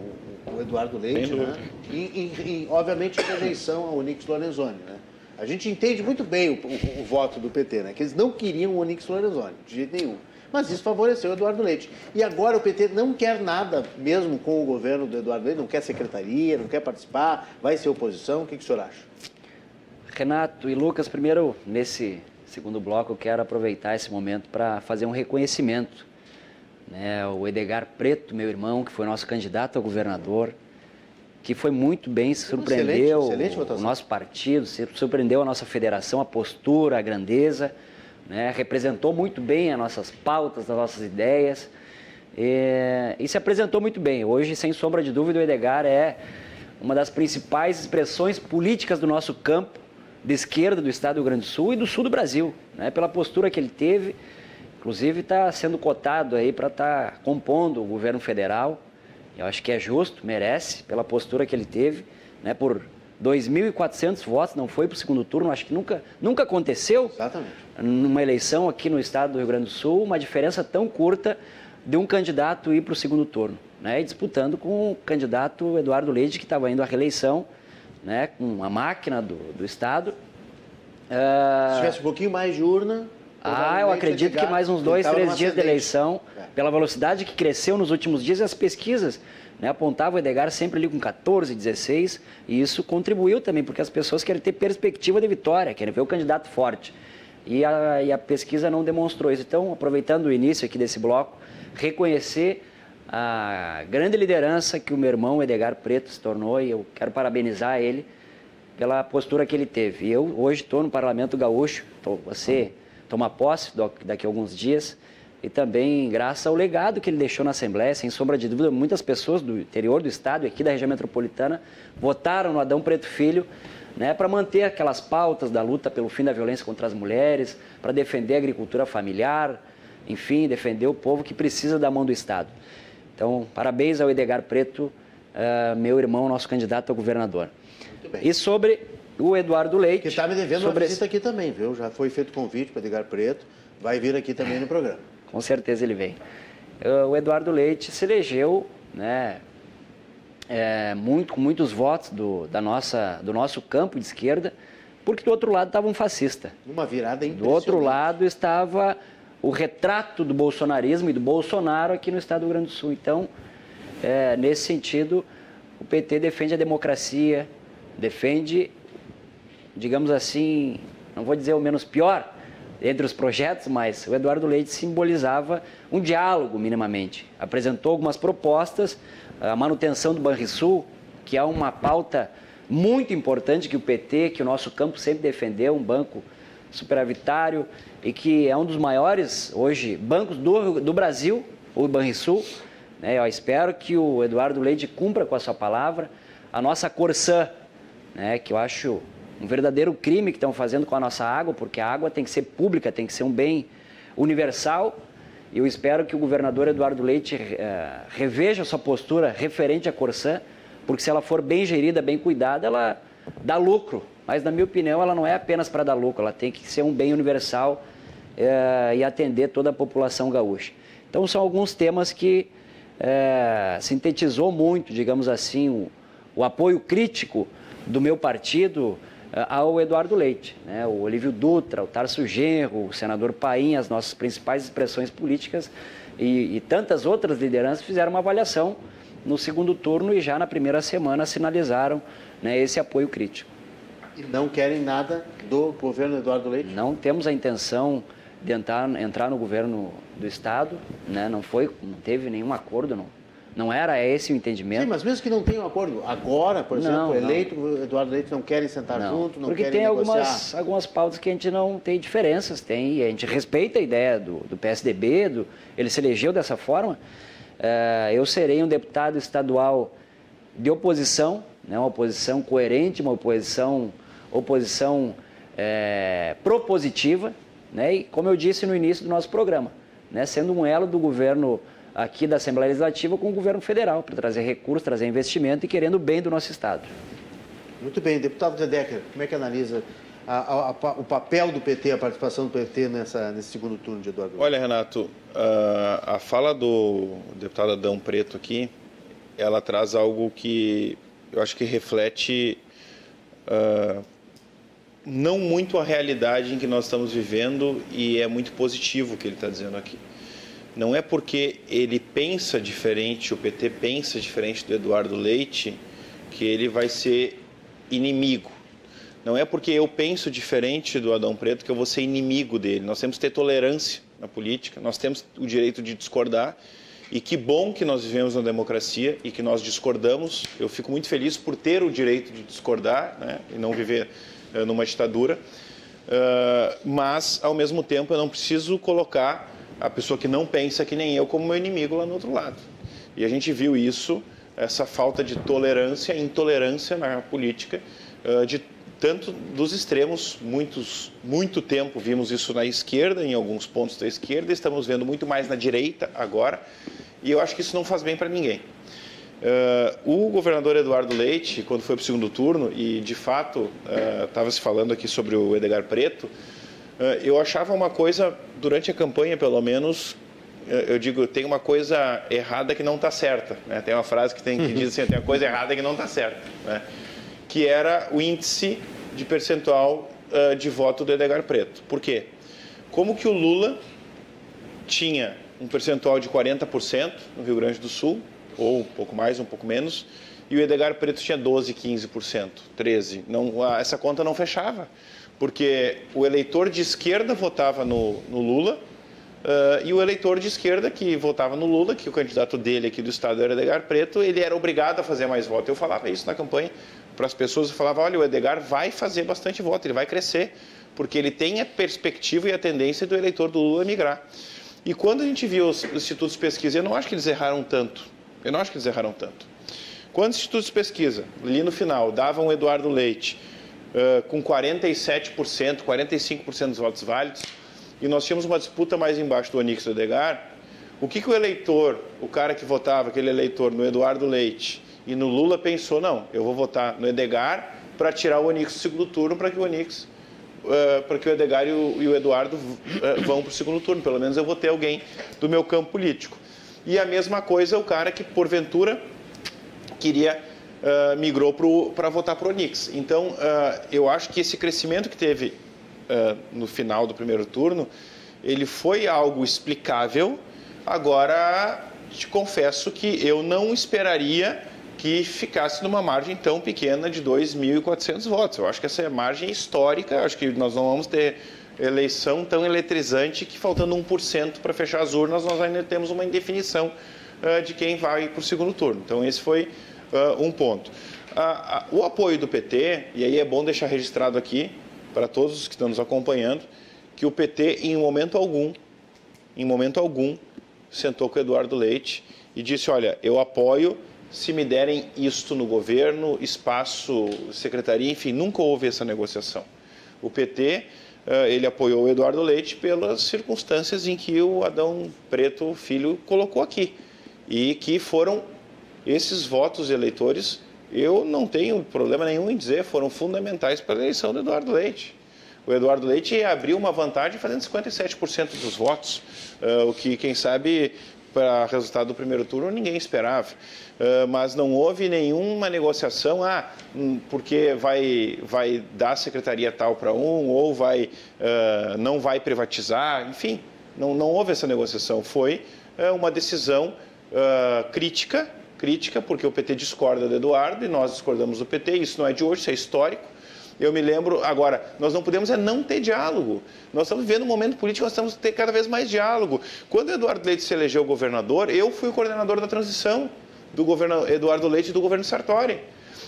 o Eduardo Leite, né? E, e, e, obviamente, em rejeição ao Onix Lorenzoni, né? A gente entende muito bem o, o, o, voto do PT, né? Que eles não queriam o Onix Lorenzoni, de jeito nenhum. Mas isso favoreceu o Eduardo Leite. E agora o PT não quer nada, mesmo com o governo do Eduardo Leite, não quer secretaria, não quer participar, vai ser oposição. O que, que o senhor acha? Renato e Lucas, primeiro, nesse segundo bloco, eu quero aproveitar esse momento para fazer um reconhecimento. Né? O Edgar Preto, meu irmão, que foi nosso candidato a governador, que foi muito bem, surpreendeu excelente, excelente o nosso partido, surpreendeu a nossa federação, a postura, a grandeza né? representou muito bem as nossas pautas, as nossas ideias e, e se apresentou muito bem. Hoje, sem sombra de dúvida, o Edgar é uma das principais expressões políticas do nosso campo de esquerda do estado do Rio Grande do Sul e do sul do Brasil, né? pela postura que ele teve. Inclusive está sendo cotado aí para estar tá compondo o governo federal. Eu acho que é justo, merece, pela postura que ele teve, né? por 2.400 votos, não foi para o segundo turno, acho que nunca, nunca aconteceu Exatamente. Numa eleição aqui no estado do Rio Grande do Sul, uma diferença tão curta de um candidato ir para o segundo turno, né? Disputando com o candidato Eduardo Leite, que estava indo à reeleição, né? com a máquina do, do estado. Uh... Se tivesse um pouquinho mais de urna... Ah, eu acredito que mais uns dois, três dias de eleição, é. pela velocidade que cresceu nos últimos dias as pesquisas né, apontava o Edgar sempre ali com 14, 16, e isso contribuiu também, porque as pessoas querem ter perspectiva de vitória, querem ver o candidato forte. E a, e a pesquisa não demonstrou isso. Então, aproveitando o início aqui desse bloco, reconhecer a grande liderança que o meu irmão Edgar Preto se tornou e eu quero parabenizar ele pela postura que ele teve. Eu hoje estou no Parlamento Gaúcho, tô, você toma posse daqui a alguns dias, e também graças ao legado que ele deixou na Assembleia, sem sombra de dúvida, muitas pessoas do interior do estado e aqui da região metropolitana votaram no Adão Preto Filho né, para manter aquelas pautas da luta pelo fim da violência contra as mulheres, para defender a agricultura familiar, enfim, defender o povo que precisa da mão do Estado. Então, parabéns ao Edgar Preto, uh, meu irmão, nosso candidato a governador. E sobre o Eduardo Leite. Que está me devendo sobre uma visita aqui também, viu? Já foi feito convite para Edgar Preto, vai vir aqui também no programa. Com certeza ele vem. Uh, o Eduardo Leite se elegeu, né, é, muito, com muitos votos do, da nossa, do nosso campo de esquerda, porque do outro lado estava um fascista. Uma virada Do outro lado estava o retrato do bolsonarismo e do Bolsonaro aqui no estado do Rio Grande do Sul. Então, é, nesse sentido, o PT defende a democracia, defende, digamos assim, não vou dizer o menos pior entre os projetos, mas o Eduardo Leite simbolizava um diálogo minimamente. Apresentou algumas propostas a manutenção do Banrisul, que é uma pauta muito importante que o PT, que o nosso campo sempre defendeu, um banco superavitário e que é um dos maiores hoje bancos do, do Brasil, o Banrisul. Né? Eu espero que o Eduardo Leite cumpra com a sua palavra. A nossa Corsã, né? que eu acho um verdadeiro crime que estão fazendo com a nossa água, porque a água tem que ser pública, tem que ser um bem universal eu espero que o governador Eduardo Leite uh, reveja sua postura referente à Corsã, porque se ela for bem gerida, bem cuidada, ela dá lucro. Mas, na minha opinião, ela não é apenas para dar lucro, ela tem que ser um bem universal uh, e atender toda a população gaúcha. Então, são alguns temas que uh, sintetizou muito, digamos assim, o, o apoio crítico do meu partido eh, ao Eduardo Leite. Né? O Olívio Dutra, o Tarso Genro, o senador Paim, as nossas principais expressões políticas e, e tantas outras lideranças fizeram uma avaliação no segundo turno e já na primeira semana sinalizaram né, esse apoio crítico. E não querem nada do governo Eduardo Leite? Não temos a intenção de entrar, entrar no governo do Estado, né? não, foi, não teve nenhum acordo, não, não era esse o entendimento. Sim, mas mesmo que não tenha um acordo, agora, por exemplo, não, eleito, não. Eduardo Leite não querem sentar não, junto, não porque querem tem negociar. algumas, algumas pautas que a gente não tem diferenças, tem, a gente respeita a ideia do, do PSDB, do, ele se elegeu dessa forma. Uh, eu serei um deputado estadual de oposição, né, uma oposição coerente, uma oposição, oposição é, propositiva, né, e como eu disse no início do nosso programa, né, sendo um elo do governo aqui da Assembleia Legislativa com o governo federal, para trazer recursos, trazer investimento e querendo o bem do nosso Estado. Muito bem. Deputado Zedecker, como é que analisa a, a, a, o papel do PT, a participação do PT nessa, nesse segundo turno de Eduardo? Olha, Renato, a, a fala do deputado Adão Preto aqui, ela traz algo que eu acho que reflete uh, não muito a realidade em que nós estamos vivendo e é muito positivo o que ele está dizendo aqui. Não é porque ele pensa diferente, o PT pensa diferente do Eduardo Leite, que ele vai ser inimigo. Não é porque eu penso diferente do Adão Preto que eu vou ser inimigo dele. Nós temos que ter tolerância na política, nós temos o direito de discordar. E que bom que nós vivemos na democracia e que nós discordamos. Eu fico muito feliz por ter o direito de discordar né, e não viver uh, numa ditadura. Uh, mas, ao mesmo tempo, eu não preciso colocar a pessoa que não pensa que nem eu como meu inimigo lá no outro lado. E a gente viu isso, essa falta de tolerância, intolerância na política, de tanto dos extremos, muitos, muito tempo vimos isso na esquerda, em alguns pontos da esquerda, estamos vendo muito mais na direita agora, e eu acho que isso não faz bem para ninguém. Uh, o governador Eduardo Leite, quando foi para o segundo turno, e de fato estava uh, se falando aqui sobre o Edgar Preto, eu achava uma coisa durante a campanha, pelo menos, eu digo, tem uma coisa errada que não está certa. Né? Tem uma frase que, tem, que diz assim, tem uma coisa errada que não está certa. Né? Que era o índice de percentual uh, de voto do Edgar Preto. Por quê? Como que o Lula tinha um percentual de 40% no Rio Grande do Sul, ou um pouco mais, um pouco menos, e o Edgar Preto tinha 12, 15%, 13%. Não, essa conta não fechava porque o eleitor de esquerda votava no, no Lula uh, e o eleitor de esquerda que votava no Lula, que o candidato dele aqui do estado era Edgar Preto, ele era obrigado a fazer mais votos. Eu falava isso na campanha para as pessoas, eu falava, olha, o Edgar vai fazer bastante voto, ele vai crescer, porque ele tem a perspectiva e a tendência do eleitor do Lula migrar. E quando a gente viu os institutos de pesquisa, eu não acho que eles erraram tanto. Eu não acho que eles erraram tanto. Quando os institutos de pesquisa, ali no final, davam o Eduardo Leite uh, com 47%, 45% dos votos válidos, e nós tínhamos uma disputa mais embaixo do Onix do Edgar, o que, que o eleitor, o cara que votava, aquele eleitor no Eduardo Leite e no Lula pensou, não, eu vou votar no Edgar para tirar o Onix do segundo turno para que o Onix uh, para que o Edgar e o, e o Eduardo uh, vão para o segundo turno. Pelo menos eu vou ter alguém do meu campo político. E a mesma coisa o cara que, porventura, queria uh, migrou para votar para o Onix. Então, eu acho que esse crescimento que teve no final do primeiro turno, ele foi algo explicável. Agora, te confesso que eu não esperaria que ficasse numa margem tão pequena de 2.400 votos. Eu acho que essa é margem histórica, acho que nós não vamos ter eleição tão eletrizante que faltando 1% para fechar as urnas, nós ainda temos uma indefinição uh, de quem vai para o segundo turno. Então, esse foi uh, um ponto. Uh, o apoio do PT, e aí é bom deixar registrado aqui para todos os que estão nos acompanhando, que o PT, em momento algum, em momento algum, sentou com o Eduardo Leite e disse, olha, eu apoio se me derem isto no governo, espaço, secretaria, enfim, nunca houve essa negociação. O PT, ele apoiou o Eduardo Leite pelas circunstâncias em que o Adão Preto Filho colocou aqui. E que foram esses votos eleitores, eu não tenho problema nenhum em dizer, foram fundamentais para a eleição do Eduardo Leite. O Eduardo Leite abriu uma vantagem fazendo 57% dos votos, eh, o que, quem sabe, para o resultado do primeiro turno ninguém esperava. Uh, mas não houve nenhuma negociação, ah, hum, porque vai, vai dar secretaria tal para um, ou vai, uh, não vai privatizar, enfim, não, não houve essa negociação. Foi uma decisão crítica, crítica, porque o PT discorda do Eduardo e nós discordamos do PT, isso não é de hoje, isso é histórico. Eu me lembro, agora, nós não podemos é não ter diálogo. Nós estamos vivendo um momento político, nós temos que ter cada vez mais diálogo. Quando Eduardo Leite se elegeu governador, eu fui o coordenador da transição do governo Eduardo Leite e do governo Sartori.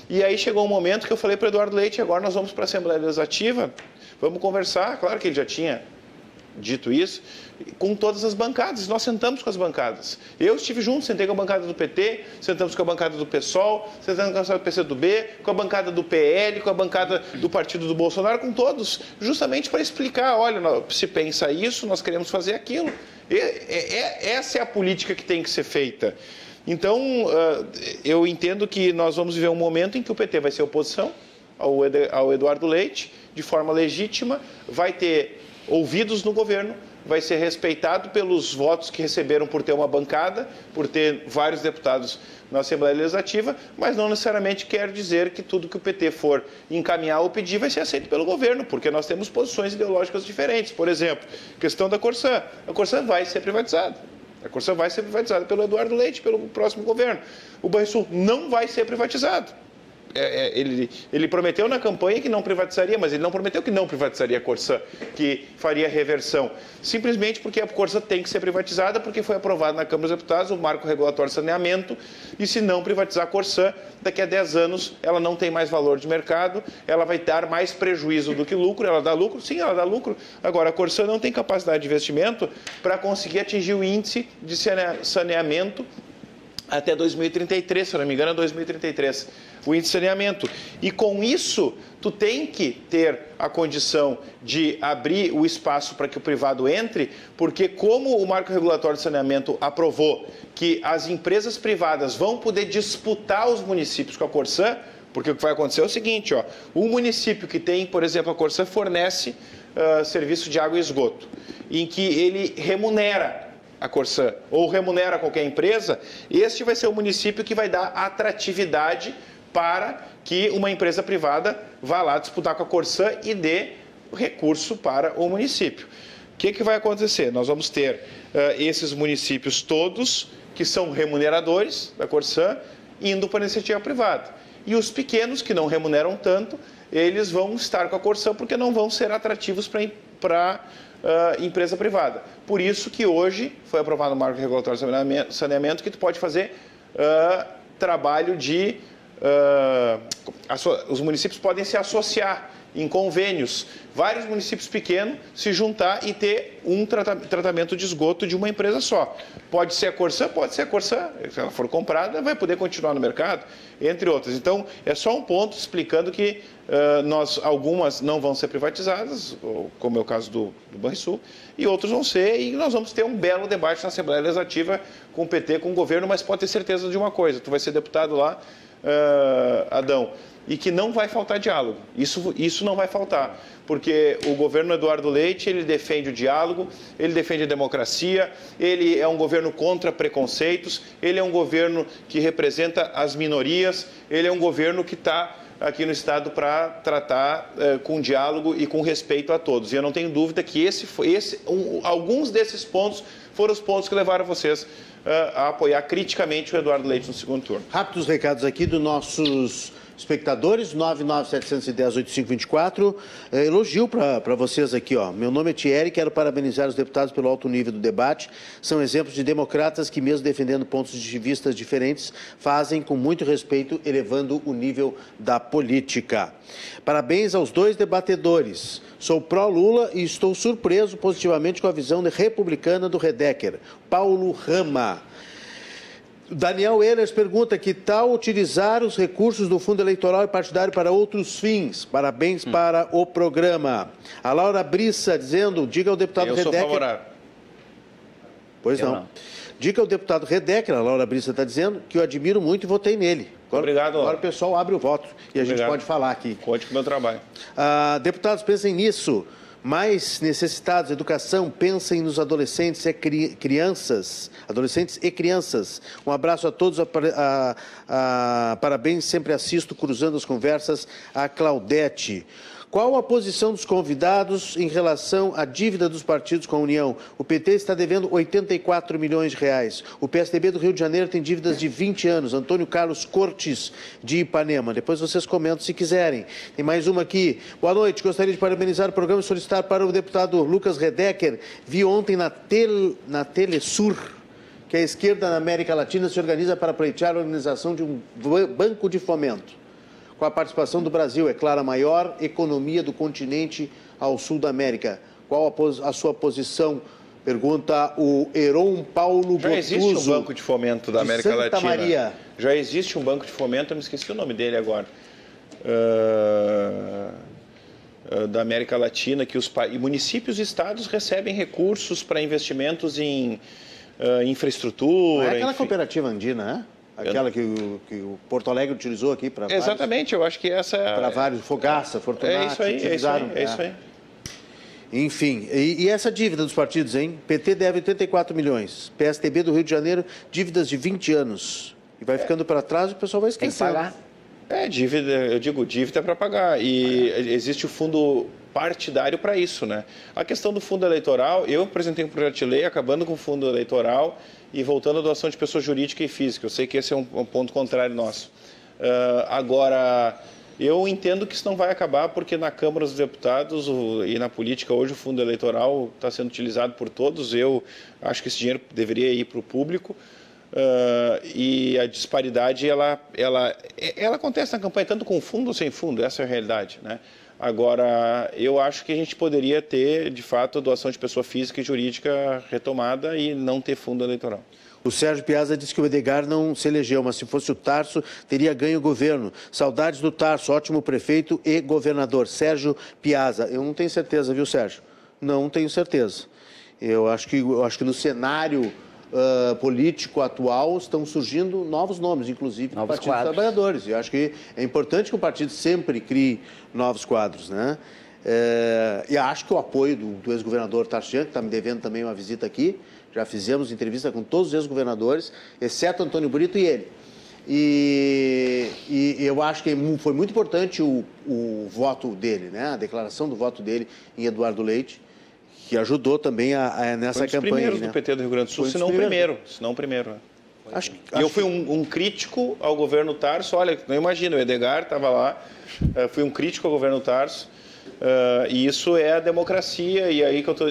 E aí chegou um momento que eu falei para Eduardo Leite, agora nós vamos para a Assembleia Legislativa, vamos conversar. Claro que ele já tinha dito isso, com todas as bancadas. Nós sentamos com as bancadas. Eu estive junto, sentei com a bancada do PT, sentamos com a bancada do PSOL, sentamos com a bancada do PCdoB, com a bancada do PL, com a bancada do partido do Bolsonaro, com todos, justamente para explicar, olha, se pensa isso, nós queremos fazer aquilo. E, é, essa é a política que tem que ser feita. Então, eu entendo que nós vamos viver um momento em que o PT vai ser oposição ao Eduardo Leite, de forma legítima, vai ter ouvidos no governo, vai ser respeitado pelos votos que receberam por ter uma bancada, por ter vários deputados na Assembleia Legislativa, mas não necessariamente quer dizer que tudo que o PT for encaminhar ou pedir vai ser aceito pelo governo, porque nós temos posições ideológicas diferentes. Por exemplo, questão da Corsã. A Corsã vai ser privatizada. A Corsã vai ser privatizada pelo Eduardo Leite, pelo próximo governo. O Banrisul não vai ser privatizado. É, é, ele, ele prometeu na campanha que não privatizaria, mas ele não prometeu que não privatizaria a Corsã, que faria reversão. Simplesmente porque a Corsã tem que ser privatizada, porque foi aprovado na Câmara dos Deputados o marco regulatório de saneamento, e se não privatizar a Corsã, daqui a 10 anos ela não tem mais valor de mercado, ela vai dar mais prejuízo do que lucro. Ela dá lucro? Sim, ela dá lucro. Agora, a Corsã não tem capacidade de investimento para conseguir atingir o índice de saneamento até 2033, se não me engano, é 2033, o índice de saneamento. E com isso, tu tem que ter a condição de abrir o espaço para que o privado entre, porque como o marco regulatório de saneamento aprovou que as empresas privadas vão poder disputar os municípios com a Corsã, porque o que vai acontecer é o seguinte, ó, o município que tem, por exemplo, a Corsã fornece uh, serviço de água e esgoto, em que ele remunera a Corsã ou remunera qualquer empresa, este vai ser o município que vai dar atratividade para que uma empresa privada vá lá disputar com a Corsã e dê recurso para o município. O que, que vai acontecer? Nós vamos ter uh, esses municípios todos que são remuneradores da Corsã indo para a iniciativa privada. E os pequenos, que não remuneram tanto, eles vão estar com a Corsã porque não vão ser atrativos para uh, empresa privada. Por isso que hoje foi aprovado o marco regulatório de saneamento que tu pode fazer uh, trabalho de... Uh, os municípios podem se associar em convênios, vários municípios pequenos se juntar e ter um tratamento de esgoto de uma empresa só. Pode ser a Corsã, pode ser a Corsã, se ela for comprada, vai poder continuar no mercado, entre outras. Então, é só um ponto explicando que uh, nós, algumas não vão ser privatizadas, como é o caso do, do Banrisul, e outros vão ser, e nós vamos ter um belo debate na Assembleia Legislativa com o PT, com o governo, mas pode ter certeza de uma coisa, tu vai ser deputado lá, uh, Adão, e que não vai faltar diálogo. Isso, isso não vai faltar, porque o governo Eduardo Leite ele defende o diálogo, ele defende a democracia, ele é um governo contra preconceitos, ele é um governo que representa as minorias, ele é um governo que está aqui no Estado para tratar eh, com diálogo e com respeito a todos. E eu não tenho dúvida que esse, esse um, alguns desses pontos foram os pontos que levaram vocês uh, a apoiar criticamente o Eduardo Leite no segundo turno. Rápidos recados aqui dos nossos espectadores, 99710-8524. É, elogio para vocês aqui, ó. Meu nome é Thierry, quero parabenizar os deputados pelo alto nível do debate. São exemplos de democratas que, mesmo defendendo pontos de vista diferentes, fazem com muito respeito, elevando o nível da política. Parabéns aos dois debatedores. Sou pró-Lula e estou surpreso positivamente com a visão republicana do Redecker. Paulo Rama. Daniel Ehlers pergunta que tal utilizar os recursos do fundo eleitoral e partidário para outros fins. Parabéns hum. para o programa. A Laura Brissa dizendo, diga ao deputado Eu. Sou favorável. Pois não. não. Diga ao deputado Redecker, a Laura Brissa está dizendo, que eu admiro muito e votei nele. Agora, Obrigado. Laura. Agora o pessoal abre o voto e a Obrigado. gente pode falar aqui. Conte com o meu trabalho. Ah, deputados, pensem nisso mais necessitados, educação, pensem nos adolescentes e crianças, adolescentes e crianças. Um abraço a todos, a, a, a, parabéns, sempre assisto Cruzando as Conversas, a Claudete. Qual a posição dos convidados em relação à dívida dos partidos com a União? O PT está devendo 84 milhões de reais. O PSDB do Rio de Janeiro tem dívidas de 20 anos. Antônio Carlos Cortes, de Ipanema. Depois vocês comentam se quiserem. Tem mais uma aqui. Boa noite. Gostaria de parabenizar o programa e solicitar para o deputado Lucas Redecker. Vi ontem na, tel, na Telesur que a esquerda na América Latina se organiza para pleitear a organização de um banco de fomento com a participação do Brasil, é claro, a maior economia do continente ao sul da América. Qual a, a sua posição? Pergunta o Heron Paulo Já Gotuso, existe um banco de fomento da América Santa Latina. Maria. Já existe um banco de fomento, eu me esqueci o nome dele agora. Uh, uh, da América Latina, que os municípios e estados recebem recursos para investimentos em uh, infraestrutura. Não é aquela cooperativa andina, né? Aquela que o, que o Porto Alegre utilizou aqui para Exatamente, eu acho que essa é... Para vários, Fogaça, Fortunato, é isso aí, utilizaram. É isso aí, é. isso aí. Enfim, e, e, essa dívida dos partidos, hein? PT deve 84 milhões, PSTB do Rio de Janeiro, dívidas de 20 anos. E vai ficando para trás e o pessoal vai esquecer. Tem que pagar. É, dívida, eu digo, dívida para pagar. E é. existe o fundo partidário para isso, né? A questão do fundo eleitoral, eu apresentei um projeto de lei acabando com o fundo eleitoral e voltando à doação de pessoa jurídica e física. Eu sei que esse é um, ponto contrário nosso. Uh, agora, eu entendo que isso não vai acabar porque na Câmara dos Deputados o, e na política hoje o fundo eleitoral está sendo utilizado por todos. Eu acho que esse dinheiro deveria ir para o público. Uh, e a disparidade ela, ela, ela acontece na campanha tanto com fundo ou sem fundo, essa é a realidade. Né? Agora, eu acho que a gente poderia ter, de fato, doação de pessoa física e jurídica retomada e não ter fundo eleitoral. O Sérgio Piazza disse que o Edgar não se elegeu, mas se fosse o Tarso, teria ganho o governo. Saudades do Tarso, ótimo prefeito e governador. Sérgio Piazza. Eu não tenho certeza, viu, Sérgio? Não tenho certeza. Eu acho que, eu acho que no cenário uh, político atual estão surgindo novos nomes, inclusive novos do Partido dos Trabalhadores. E acho que é importante que o partido sempre crie novos quadros, né? É, e acho que o apoio do, do ex-governador Tarcian, que está me devendo também uma visita aqui, já fizemos entrevista com todos os ex-governadores, exceto Antônio Brito e ele. E, e, eu acho que foi muito importante o, o voto dele, né? a declaração do voto dele em Eduardo Leite, que ajudou também a, a nessa Foi um campanha. primeiros né? do PT do Rio Grande do Sul, se não o primeiro, se não o primeiro. Acho, acho eu fui um, um, crítico ao governo Tarso. Olha, não imagino, o Edgar estava lá. Uh, fui um crítico ao governo Tarso. Uh, e isso é a democracia. E aí que tô,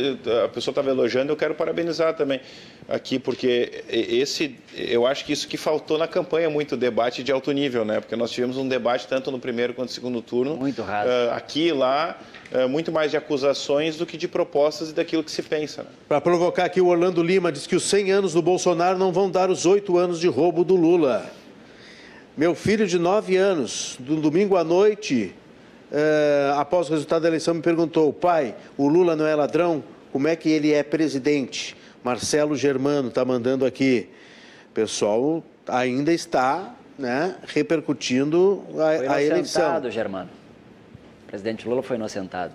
a pessoa estava elogiando, eu quero parabenizar também aqui, porque esse, eu acho que isso que faltou na campanha muito debate de alto nível, né? Porque nós tivemos um debate tanto no primeiro quanto no segundo turno. Muito raro. Uh, aqui e lá, uh, muito mais de acusações do que de propostas e daquilo que se pensa. Né? Para provocar aqui, o Orlando Lima diz que os 100 anos do Bolsonaro não vão dar os oito anos de roubo do Lula. Meu filho de 9 anos, do domingo à noite, uh, após o resultado da eleição, me perguntou: pai, o Lula não é ladrão? Como é que ele é presidente? Marcelo Germano está mandando aqui. O pessoal ainda está né, repercutindo a, a eleição. Germano. O presidente Lula foi inocentado.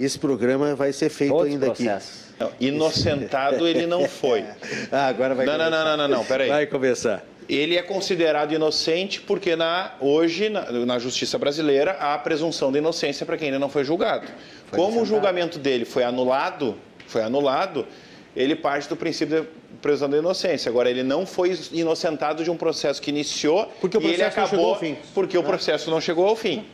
Esse programa vai ser feito Todos ainda aqui. Não, inocentado ele não foi. ah, agora vai não, começar. Não, não, não, não, peraí. Vai começar. Ele é considerado inocente porque na, hoje, na, na justiça brasileira, há a presunção de inocência para quem ainda não foi julgado. Foi Como inocentado. o julgamento dele foi anulado, foi anulado, ele parte do princípio da presunção da inocência. Agora, ele não foi inocentado de um processo que iniciou porque o processo e ele acabou fim. porque o processo não chegou ao fim.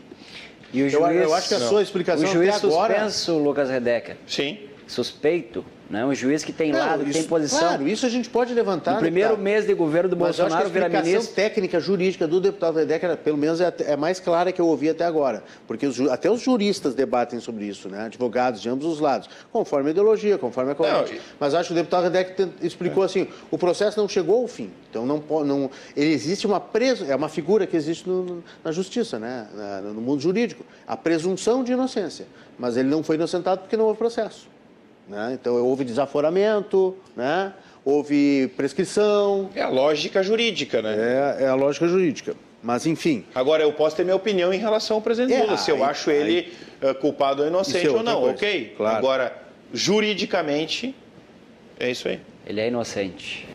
E o juiz, eu, eu acho que a não. sua explicação o juiz até agora... suspenso, Lucas Redecker. Sim. Suspeito né? Um juiz que tem não, lado, que isso, tem posição. Claro, isso a gente pode levantar. No primeiro mês de governo do Bolsonaro, Mas eu acho que a explicação técnica jurídica do deputado Redecker, pelo menos, é, é, mais clara que eu ouvi até agora. Porque os, até os juristas debatem sobre isso, né? advogados de ambos os lados, conforme a ideologia, conforme a corrente. Mas acho que o deputado Redecker explicou é. assim: o processo não chegou ao fim. Então, não, não, ele existe uma preso, é uma figura que existe no, na justiça, né? no mundo jurídico, a presunção de inocência. Mas ele não foi inocentado porque não houve processo. Né? Então, houve desaforamento, né? houve prescrição. É a lógica jurídica, né? É, é, a lógica jurídica. Mas, enfim. Agora, eu posso ter minha opinião em relação ao presidente é, Lula, se eu acho aí, ele aí, culpado ou inocente é ou não, coisa. ok? Claro. Agora, juridicamente, é isso aí. Ele é inocente.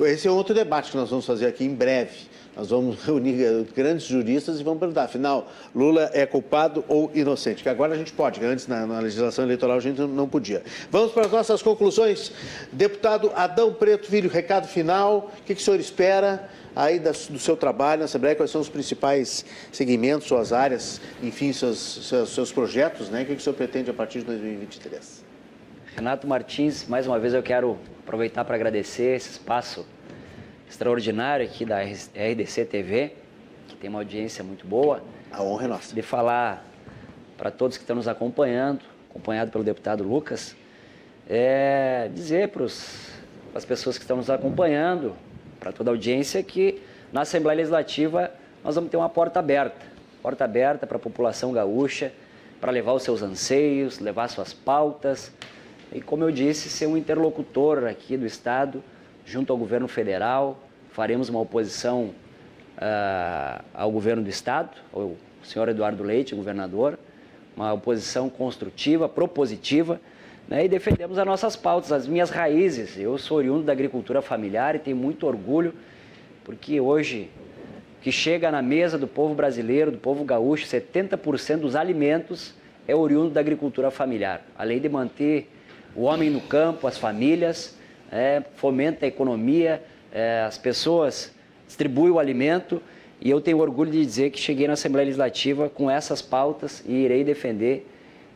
Esse é outro debate que nós vamos fazer aqui em breve. Nós vamos reunir grandes juristas e vamos perguntar, afinal, Lula é culpado ou inocente? Que agora a gente pode, que antes na, na legislação eleitoral a gente não podia. Vamos para as nossas conclusões. Deputado Adão Preto Filho, recado final. O que, que o senhor espera aí do seu trabalho na Assembleia? Quais são os principais segmentos, suas áreas, enfim, seus, seus, seus projetos, né? O que, que o senhor pretende a partir de 2023? Renato Martins, mais uma vez eu quero aproveitar para agradecer esse espaço extraordinário aqui da RDC TV, que tem uma audiência muito boa. A honra é nossa. De falar para todos que estão nos acompanhando, acompanhado pelo deputado Lucas, é dizer para as pessoas que estão nos acompanhando, para toda a audiência, que na Assembleia Legislativa nós vamos ter uma porta aberta porta aberta para a população gaúcha, para levar os seus anseios, levar suas pautas e, como eu disse, ser um interlocutor aqui do Estado junto ao governo federal, faremos uma oposição uh, ao governo do estado, o senhor Eduardo Leite, governador, uma oposição construtiva, propositiva, né, e defendemos as nossas pautas, as minhas raízes. Eu sou oriundo da agricultura familiar e tenho muito orgulho, porque hoje que chega na mesa do povo brasileiro, do povo gaúcho, 70% dos alimentos é oriundo da agricultura familiar. Além de manter o homem no campo, as famílias, é, fomenta a economia, é, as pessoas distribuem o alimento e eu tenho orgulho de dizer que cheguei na Assembleia Legislativa com essas pautas e irei defender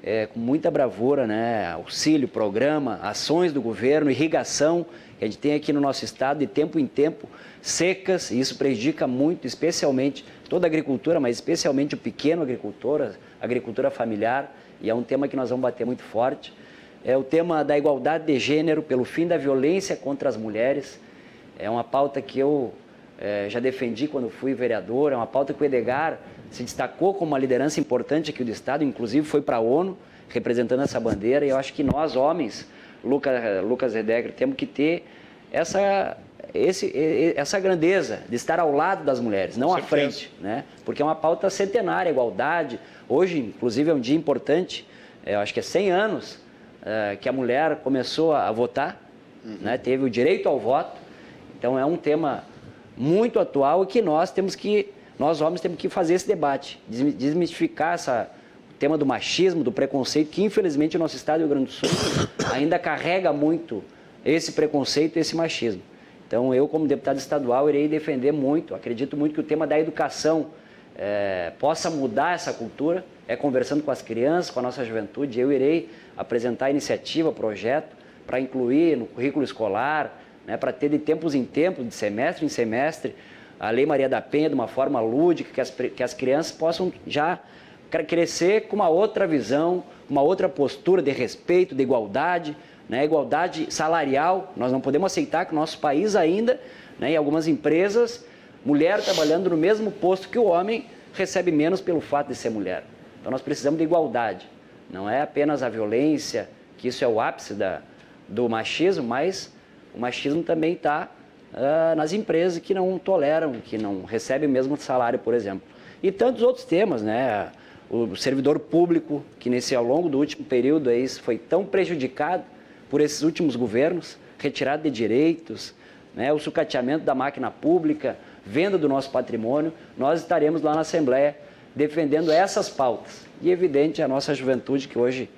é, com muita bravura, né, auxílio, programa, ações do governo, irrigação que a gente tem aqui no nosso estado de tempo em tempo, secas, e isso prejudica muito, especialmente toda a agricultura, mas especialmente o pequeno agricultor, a agricultura familiar, e é um tema que nós vamos bater muito forte é o tema da igualdade de gênero, pelo fim da violência contra as mulheres. É uma pauta que eu é, já defendi quando fui vereador, é uma pauta que o Edgar se destacou como uma liderança importante aqui do Estado, inclusive foi para a ONU representando essa bandeira, e eu acho que nós, homens, Lucas, Lucas Edegre, temos que ter essa, esse, essa grandeza de estar ao lado das mulheres, não à frente, né? porque é uma pauta centenária, igualdade. Hoje, inclusive, é um dia importante, é, eu acho que é 100 anos uh, que a mulher começou a, votar, uhum. né, teve o direito ao voto. Então é um tema muito atual e que nós temos que, nós homens temos que fazer esse debate, desmistificar essa, o tema do machismo, do preconceito, que infelizmente o nosso estado do Rio Grande do Sul ainda carrega muito esse preconceito esse machismo. Então, eu, como deputado estadual, irei defender muito, acredito muito que o tema da educação é, possa mudar essa cultura, é conversando com as crianças, com a nossa juventude. Eu irei apresentar iniciativa, projeto, para incluir no currículo escolar, né, para ter de tempos em tempos, de semestre em semestre, a Lei Maria da Penha de uma forma lúdica, que as, que as crianças possam já crescer com uma outra visão, uma outra postura de respeito, de igualdade, né, igualdade salarial. Nós não podemos aceitar que o nosso país ainda, né, em algumas empresas, mulher trabalhando no mesmo posto que o homem recebe menos pelo fato de ser mulher. Então nós precisamos de igualdade. Não é apenas a violência, que isso é o ápice da, do machismo, mas o machismo também está uh, nas empresas que não toleram, que não recebem o mesmo salário, por exemplo. E tantos outros temas, né? O servidor público, que nesse ao longo do último período aí foi tão prejudicado por esses últimos governos, retirada de direitos, né? o sucateamento da máquina pública, venda do nosso patrimônio, nós estaremos lá na Assembleia defendendo essas pautas. E evidente a nossa juventude que hoje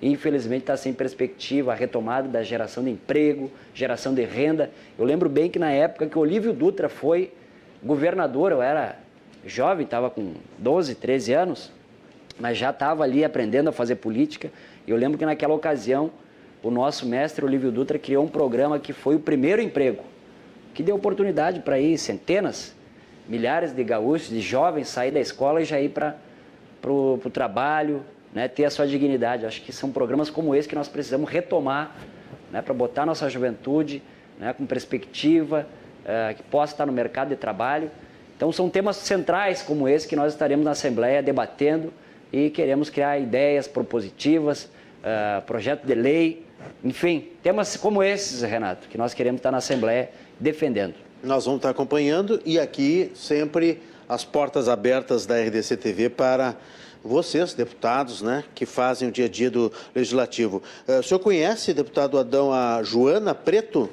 infelizmente está sem perspectiva, a retomada da geração de emprego, geração de renda. Eu lembro bem que na época que Olívio Dutra foi governador, eu era jovem, estava com 12, 13 anos, mas já estava ali aprendendo a fazer política. Eu lembro que naquela ocasião o nosso mestre Olívio Dutra criou um programa que foi o primeiro emprego, que deu oportunidade para ir centenas, milhares de gaúchos, de jovens sair da escola e já ir para o trabalho, né, ter a sua dignidade. Acho que são programas como esse que nós precisamos retomar né, para botar nossa juventude né, com perspectiva, uh, que possa estar no mercado de trabalho. Então, são temas centrais como esse que nós estaremos na Assembleia debatendo e queremos criar ideias propositivas, uh, projeto de lei, enfim, temas como esses, Renato, que nós queremos estar na Assembleia defendendo. Nós vamos estar acompanhando e aqui sempre as portas abertas da RDC TV para vocês, deputados, né, que fazem o dia a dia do Legislativo. Uh, o senhor conhece, deputado Adão, a Joana Preto?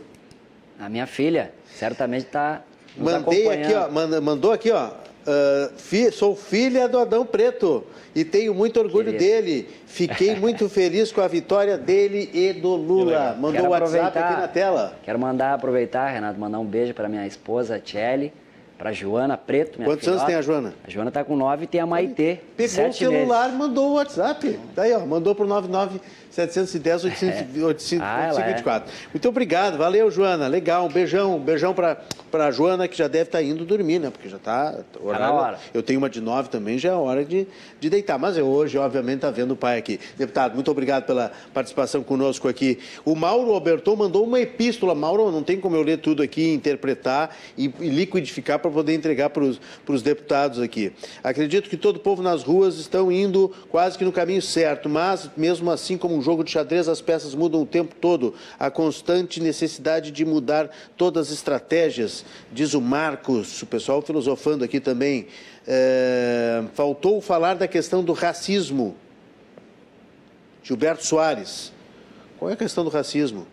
A minha filha, certamente está Mandei aqui, ó, mandou aqui, ó. Uh, fi, sou filha do Adão Preto e tenho muito orgulho dele. Fiquei muito feliz com a vitória dele e do Lula. Mandou o WhatsApp aqui na tela. Quero mandar aproveitar, Renato, mandar um beijo para minha esposa, Tchelle para Joana Preto. Minha Quantos filhota. anos tem a Joana? A Joana está com 9 e tem a Maitê. Pegou o celular e mandou o WhatsApp. Daí, ó, mandou para o 99 710 824. É. Muito obrigado, valeu, Joana. Legal, um beijão, um beijão para a Joana, que já deve estar tá indo dormir, né? Porque já está. Tá na hora. Eu tenho uma de 9 também, já é hora de, de deitar. Mas eu hoje, obviamente, está vendo o pai aqui. Deputado, muito obrigado pela participação conosco aqui. O Mauro Alberton mandou uma epístola. Mauro, não tem como eu ler tudo aqui, interpretar e, e liquidificar para poder entregar para os deputados aqui. Acredito que todo o povo nas ruas estão indo quase que no caminho certo, mas mesmo assim, como um jogo de xadrez, as peças mudam o tempo todo. A constante necessidade de mudar todas as estratégias, diz o Marcos, o pessoal filosofando aqui também. É, faltou falar da questão do racismo. Gilberto Soares. Qual é a questão do racismo?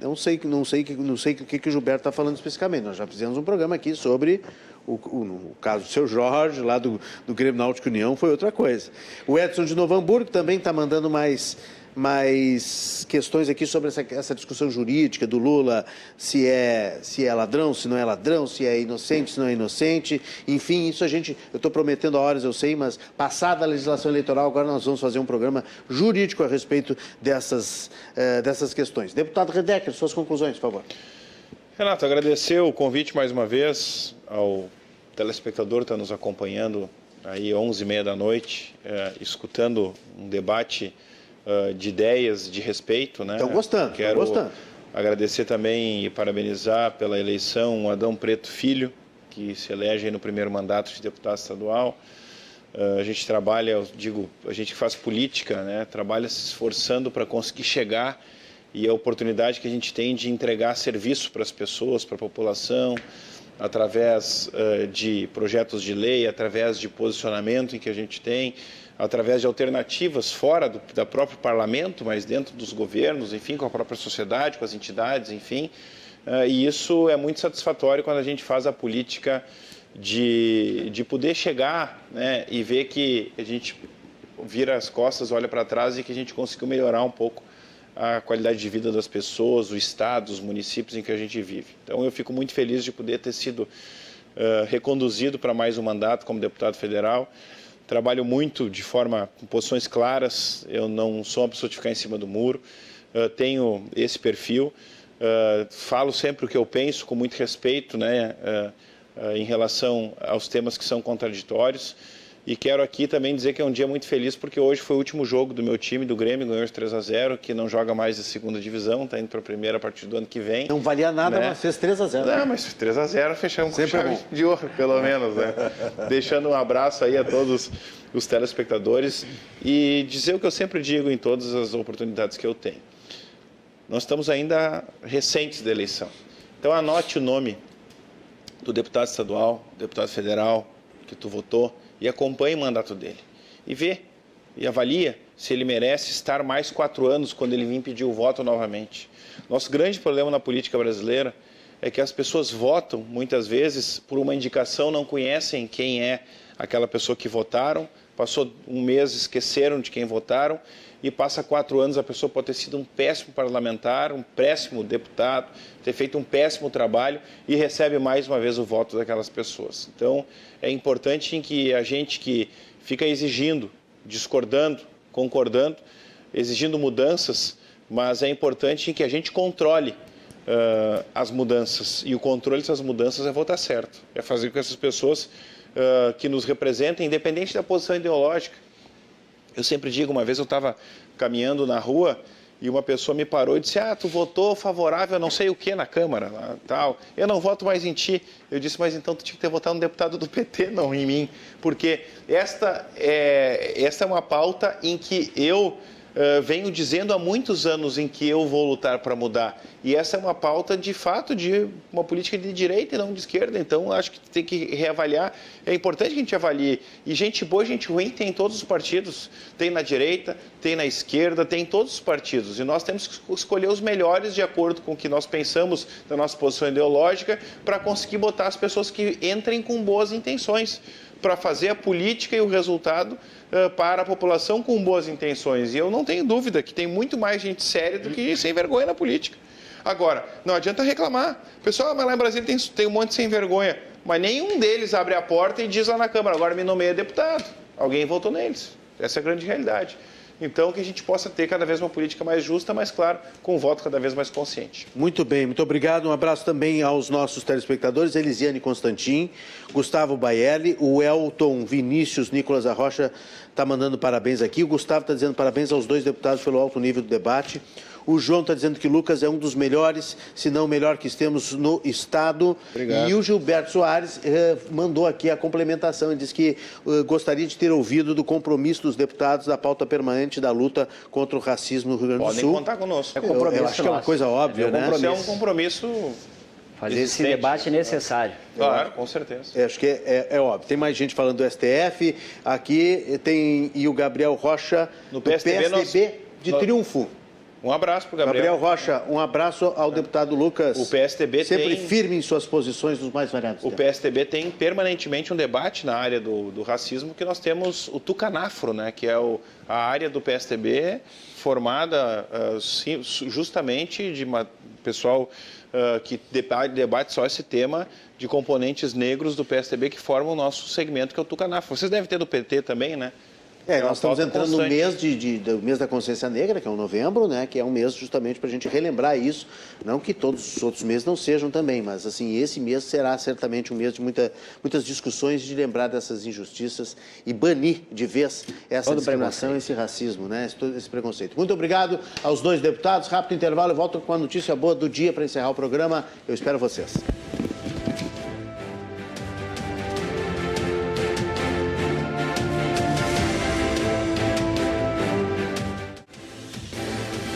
Não sei, não sei, não sei o que, que o Gilberto está falando especificamente. Nós já fizemos um programa aqui sobre o, o, o caso do seu Jorge, lá do, do Grêmio Náutico União, foi outra coisa. O Edson de Novo Hamburgo também está mandando mais, mais questões aqui sobre essa, essa, discussão jurídica do Lula, se é, se é ladrão, se não é ladrão, se é inocente, se não é inocente. Enfim, isso a gente, eu estou prometendo há horas, eu sei, mas passada a legislação eleitoral, agora nós vamos fazer um programa jurídico a respeito dessas, uh, dessas questões. Deputado Redecker, suas conclusões, por favor. Renato, agradecer o convite mais uma vez ao telespectador que está nos acompanhando aí 11 e meia da noite, uh, escutando um debate uh, de ideias, de respeito, né? Estão gostando, Quero gostando. agradecer também e parabenizar pela eleição o Adão Preto Filho, que se elege no primeiro mandato de deputado estadual. Uh, a gente trabalha, eu digo, a gente faz política, né? Trabalha se esforçando para conseguir chegar e a oportunidade que a gente tem de entregar serviço para as pessoas, para a população, através uh, de projetos de lei, através de posicionamento em que a gente tem, através de alternativas fora do da próprio parlamento, mas dentro dos governos, enfim, com a própria sociedade, com as entidades, enfim. Uh, e isso é muito satisfatório quando a gente faz a política de, de poder chegar né, e ver que a gente vira as costas, olha para trás e que a gente conseguiu melhorar um pouco a qualidade de vida das pessoas, o estado, os municípios em que a gente vive. Então eu fico muito feliz de poder ter sido uh, reconduzido para mais um mandato como deputado federal. Trabalho muito de forma com posições claras. Eu não sou uma pessoa de ficar em cima do muro. Uh, tenho esse perfil. Uh, falo sempre o que eu penso com muito respeito, né, em relação aos temas que são contraditórios. E quero aqui também dizer que é um dia muito feliz porque hoje foi o último jogo do meu time, do Grêmio, ganhou de 3 a 0 que não joga mais a segunda divisão, está indo para a primeira a partir do ano que vem. Não valia nada, né? mas fez 3 a 0 Não, né? mas 3 a 0 fechamos Sempre com chave de ouro, pelo menos, né? Deixando um abraço aí a todos os telespectadores e dizer o que eu sempre digo em todas as oportunidades que eu tenho. Nós estamos ainda recentes da eleição. Então anote o nome do deputado estadual, deputado federal que tu votou e acompanhe o mandato dele. E vê e avalia se ele merece estar mais quatro anos quando ele vir pedir o voto novamente. Nosso grande problema na política brasileira é que as pessoas votam, muitas vezes, por uma indicação, não conhecem quem é aquela pessoa que votaram, passou um mês, esqueceram de quem votaram, e passa quatro anos, a pessoa pode ter sido um péssimo parlamentar, um péssimo deputado, ter feito um péssimo trabalho e recebe mais uma vez o voto daquelas pessoas. Então, é importante em que a gente que fica exigindo, discordando, concordando, exigindo mudanças, mas é importante em que a gente controle uh, as mudanças. E o controle dessas mudanças é votar certo, é fazer com que essas pessoas uh, que nos representem, independente da posição ideológica, eu sempre digo, uma vez eu estava caminhando na rua e uma pessoa me parou e disse: Ah, tu votou favorável não sei o que na Câmara, tal. Eu não voto mais em ti. Eu disse: Mas então tu tinha que ter votado no deputado do PT, não em mim, porque esta é, esta é uma pauta em que eu uh, venho dizendo há muitos anos em que eu vou lutar para mudar. E essa é uma pauta, de fato, de uma política de direita e não de esquerda. Então, acho que tem que reavaliar. É importante que a gente avalie. E gente boa gente ruim tem em todos os partidos. Tem na direita, tem na esquerda, tem em todos os partidos. E nós temos que escolher os melhores de acordo com o que nós pensamos da nossa posição ideológica para conseguir botar as pessoas que entrem com boas intenções para fazer a política e o resultado para a população com boas intenções. E eu não tenho dúvida que tem muito mais gente séria do que sem vergonha na política. Agora, não adianta reclamar. Pessoal, mas lá em Brasília tem, tem um monte de sem vergonha. Mas nenhum deles abre a porta e diz lá na Câmara, agora me nomeia deputado. Alguém votou neles. Essa é a grande realidade. Então, que a gente possa ter cada vez uma política mais justa, mais claro, com um voto cada vez mais consciente. Muito bem, muito obrigado. Um abraço também aos nossos telespectadores, Elisiane Constantin, Gustavo Baelli, o Elton Vinícius Nicolas Arrocha está mandando parabéns aqui. O Gustavo está dizendo parabéns aos dois deputados pelo alto nível do debate. O João está dizendo que Lucas é um dos melhores, se não o melhor que temos no Estado. Obrigado. E o Gilberto Soares eh, mandou aqui a complementação. Ele disse que eh, gostaria de ter ouvido do compromisso dos deputados da pauta permanente da luta contra o racismo no Rio Grande do Podem Sul. Podem contar conosco. É compromisso eu, eu acho que é uma coisa óbvia, é, né? É um compromisso Fazer esse debate necessário. Claro, com certeza. É, acho que é, é, é, óbvio. Tem mais gente falando do STF. Aqui tem e o Gabriel Rocha no PSDB, do PSDB nós... de Triunfo. Um abraço para o Gabriel. Gabriel Rocha, um abraço ao deputado Lucas. O PSDB sempre tem... firme em suas posições dos mais variados. O PSDB tem permanentemente um debate na área do, do racismo que nós temos o Tucanafro, né, que é o, a área do PSDB formada uh, justamente de uma, pessoal uh, que debate, debate só esse tema de componentes negros do PSDB que formam o nosso segmento, que é o Tucanafro. Vocês devem ter do PT também, né? É, é nós estamos entrando constante. no mês de, de, do mês da consciência negra, que é o novembro, né? Que é um mês justamente para a gente relembrar isso. Não que todos os outros meses não sejam também, mas assim esse mês será certamente um mês de muita, muitas discussões de lembrar dessas injustiças e banir de vez essa Todo discriminação, esse racismo, né? Esse, esse preconceito. Muito obrigado aos dois deputados. Rápido intervalo, eu volto com a notícia boa do dia para encerrar o programa. Eu espero vocês.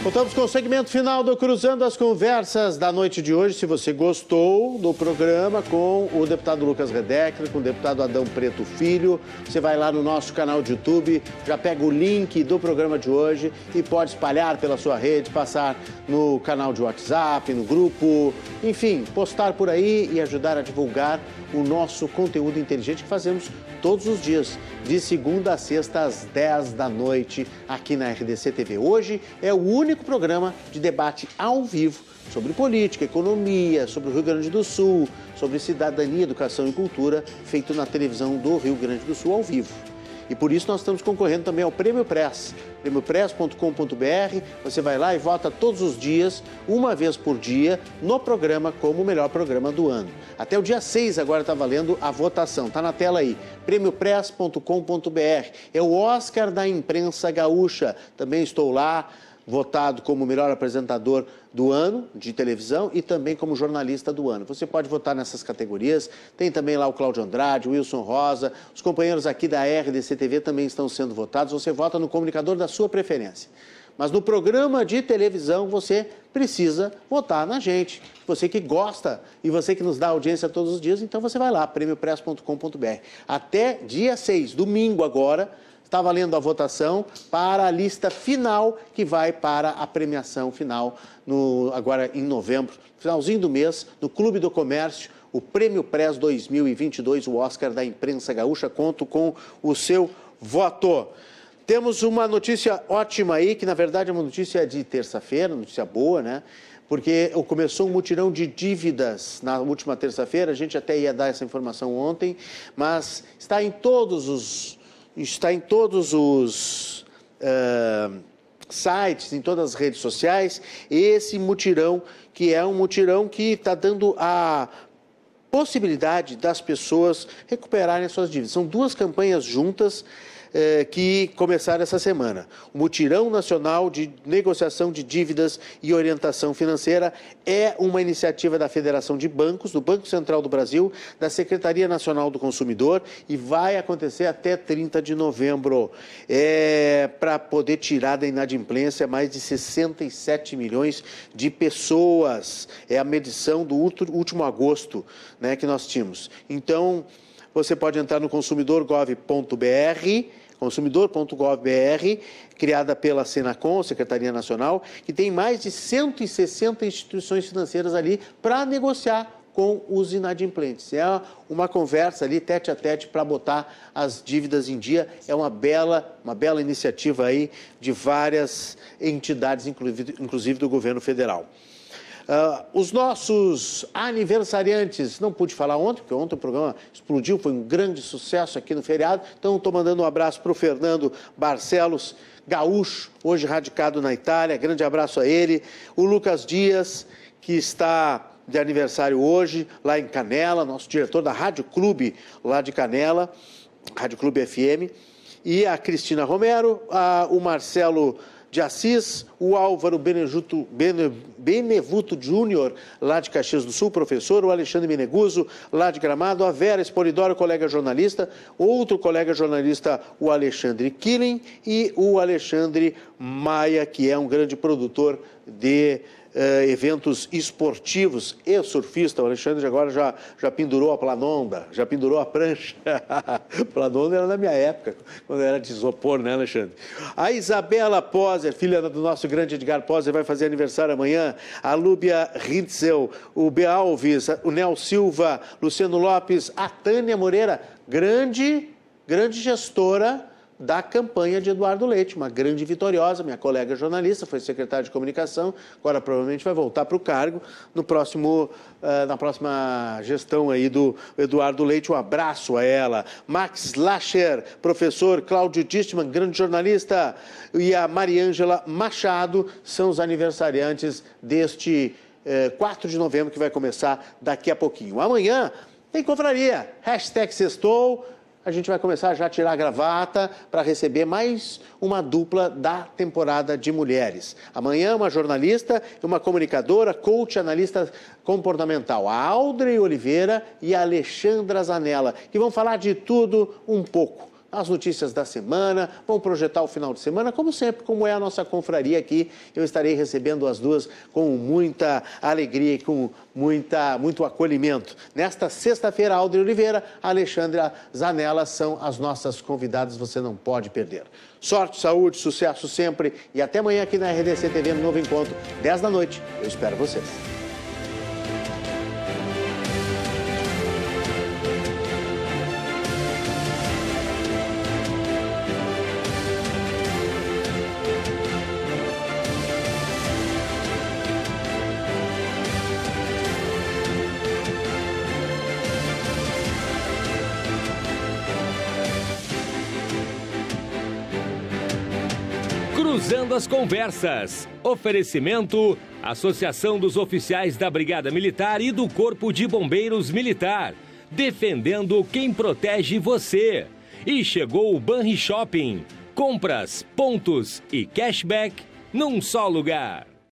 Voltamos com o segmento final do Cruzando as Conversas da noite de hoje. Se você gostou do programa com o deputado Lucas Redecker, com o deputado Adão Preto Filho, você vai lá no nosso canal de YouTube, já pega o link do programa de hoje e pode espalhar pela sua rede, passar no canal de WhatsApp, no grupo, enfim, postar por aí e ajudar a divulgar o nosso conteúdo inteligente que fazemos todos os dias, de segunda a sexta às 10 da noite, aqui na RDC TV. Hoje é o único programa de debate ao vivo sobre política, economia, sobre o Rio Grande do Sul, sobre cidadania, educação e cultura, feito na televisão do Rio Grande do Sul ao vivo. E por isso nós estamos concorrendo também ao Prêmio Press, prêmiopress.com.br. Você vai lá e vota todos os dias, uma vez por dia, no programa como o melhor programa do ano. Até o dia 6 agora está valendo a votação. Está na tela aí, prêmiopress.com.br. É o Oscar da imprensa gaúcha. Também estou lá votado como melhor apresentador do ano de televisão e também como jornalista do ano. Você pode votar nessas categorias. Tem também lá o Cláudio Andrade, o Wilson Rosa. Os companheiros aqui da RDC TV também estão sendo votados. Você vota no comunicador da sua preferência. Mas no programa de televisão você precisa votar na gente. Você que gosta e você que nos dá audiência todos os dias, então você vai lá, prêmiopress.com.br. Até dia 6, domingo agora, Está valendo a votação para a lista final que vai para a premiação final no, agora em novembro, finalzinho do mês, no Clube do Comércio, o Prêmio Press 2022, o Oscar da Imprensa Gaúcha. Conto com o seu voto. Temos uma notícia ótima aí, que na verdade é uma notícia de terça-feira, notícia boa, né? Porque começou um mutirão de dívidas na última terça-feira, a gente até ia dar essa informação ontem, mas está em todos os está em todos os uh, sites, em todas as redes sociais, esse mutirão, que é um mutirão que está dando a possibilidade das pessoas recuperarem as suas dívidas. São duas campanhas juntas eh, que começaram essa semana. O Mutirão Nacional de Negociação de Dívidas e Orientação Financeira é uma iniciativa da Federação de Bancos, do Banco Central do Brasil, da Secretaria Nacional do Consumidor e vai acontecer até 30 de novembro. É para poder tirar da inadimplência mais de 67 milhões de pessoas. É a medição do último agosto né, que nós tínhamos. Então, você pode entrar no consumidor.gov.br consumidor.gov.br, criada pela Senacom, Secretaria Nacional, que tem mais de 160 instituições financeiras ali para negociar com os inadimplentes. É uma conversa ali tete a tete para botar as dívidas em dia. É uma bela, uma bela iniciativa aí de várias entidades, inclusive do governo federal. Uh, os nossos aniversariantes, não pude falar ontem, porque ontem o programa explodiu, foi um grande sucesso aqui no feriado. Então, estou mandando um abraço para o Fernando Barcelos, gaúcho, hoje radicado na Itália. Grande abraço a ele. O Lucas Dias, que está de aniversário hoje, lá em Canela, nosso diretor da Rádio Clube, lá de Canela, Rádio Clube FM. E a Cristina Romero, a, o Marcelo de Assis, o Álvaro Benevuto, Bene, Benevuto Júnior, lá de Caxias do Sul, professor, o Alexandre Meneguso, lá de Gramado, a Vera Espolidoro, colega jornalista, outro colega jornalista, o Alexandre Killing e o Alexandre Maia, que é um grande produtor de uh, eventos esportivos e surfista. O Alexandre agora já, já pendurou a planonda, já pendurou a prancha. planonda era da minha época, quando era de isopor, né, Alexandre? A Isabela Poser, filha do nosso grande Edgar Poser, vai fazer aniversário amanhã. A Lúbia Ritzel, o B. Alves, o Nel Silva, Luciano Lopes, a Tânia Moreira, grande, grande gestora da campanha de Eduardo Leite, uma grande vitoriosa, minha colega jornalista, foi secretária de comunicação, agora provavelmente vai voltar para o cargo no próximo, uh, na próxima gestão aí do Eduardo Leite. Um abraço a ela. Max Lacher, professor Cláudio Distman, grande jornalista, e a Mariângela Machado são os aniversariantes deste uh, eh, 4 de novembro que vai começar daqui a pouquinho. Amanhã tem confraria, hashtag sextou, a gente vai começar já a tirar a gravata para receber mais uma dupla da temporada de mulheres. Amanhã, uma jornalista, uma comunicadora, coach, analista comportamental, a Audrey Oliveira e a Alexandra Zanella, que vão falar de tudo um pouco as notícias da semana, vamos projetar o final de semana, como sempre, como é a nossa confraria aqui. Eu estarei recebendo as duas com muita alegria e com muita, muito acolhimento. Nesta sexta-feira, Aldri Oliveira, Alexandra Zanella são as nossas convidadas, você não pode perder. Sorte, saúde, sucesso sempre e até amanhã aqui na RDC TV no Novo Encontro, 10 da noite. Eu espero vocês. Cruzando as Conversas. Oferecimento: Associação dos Oficiais da Brigada Militar e do Corpo de Bombeiros Militar. Defendendo quem protege você. E chegou o Banri Shopping. Compras, pontos e cashback num só lugar.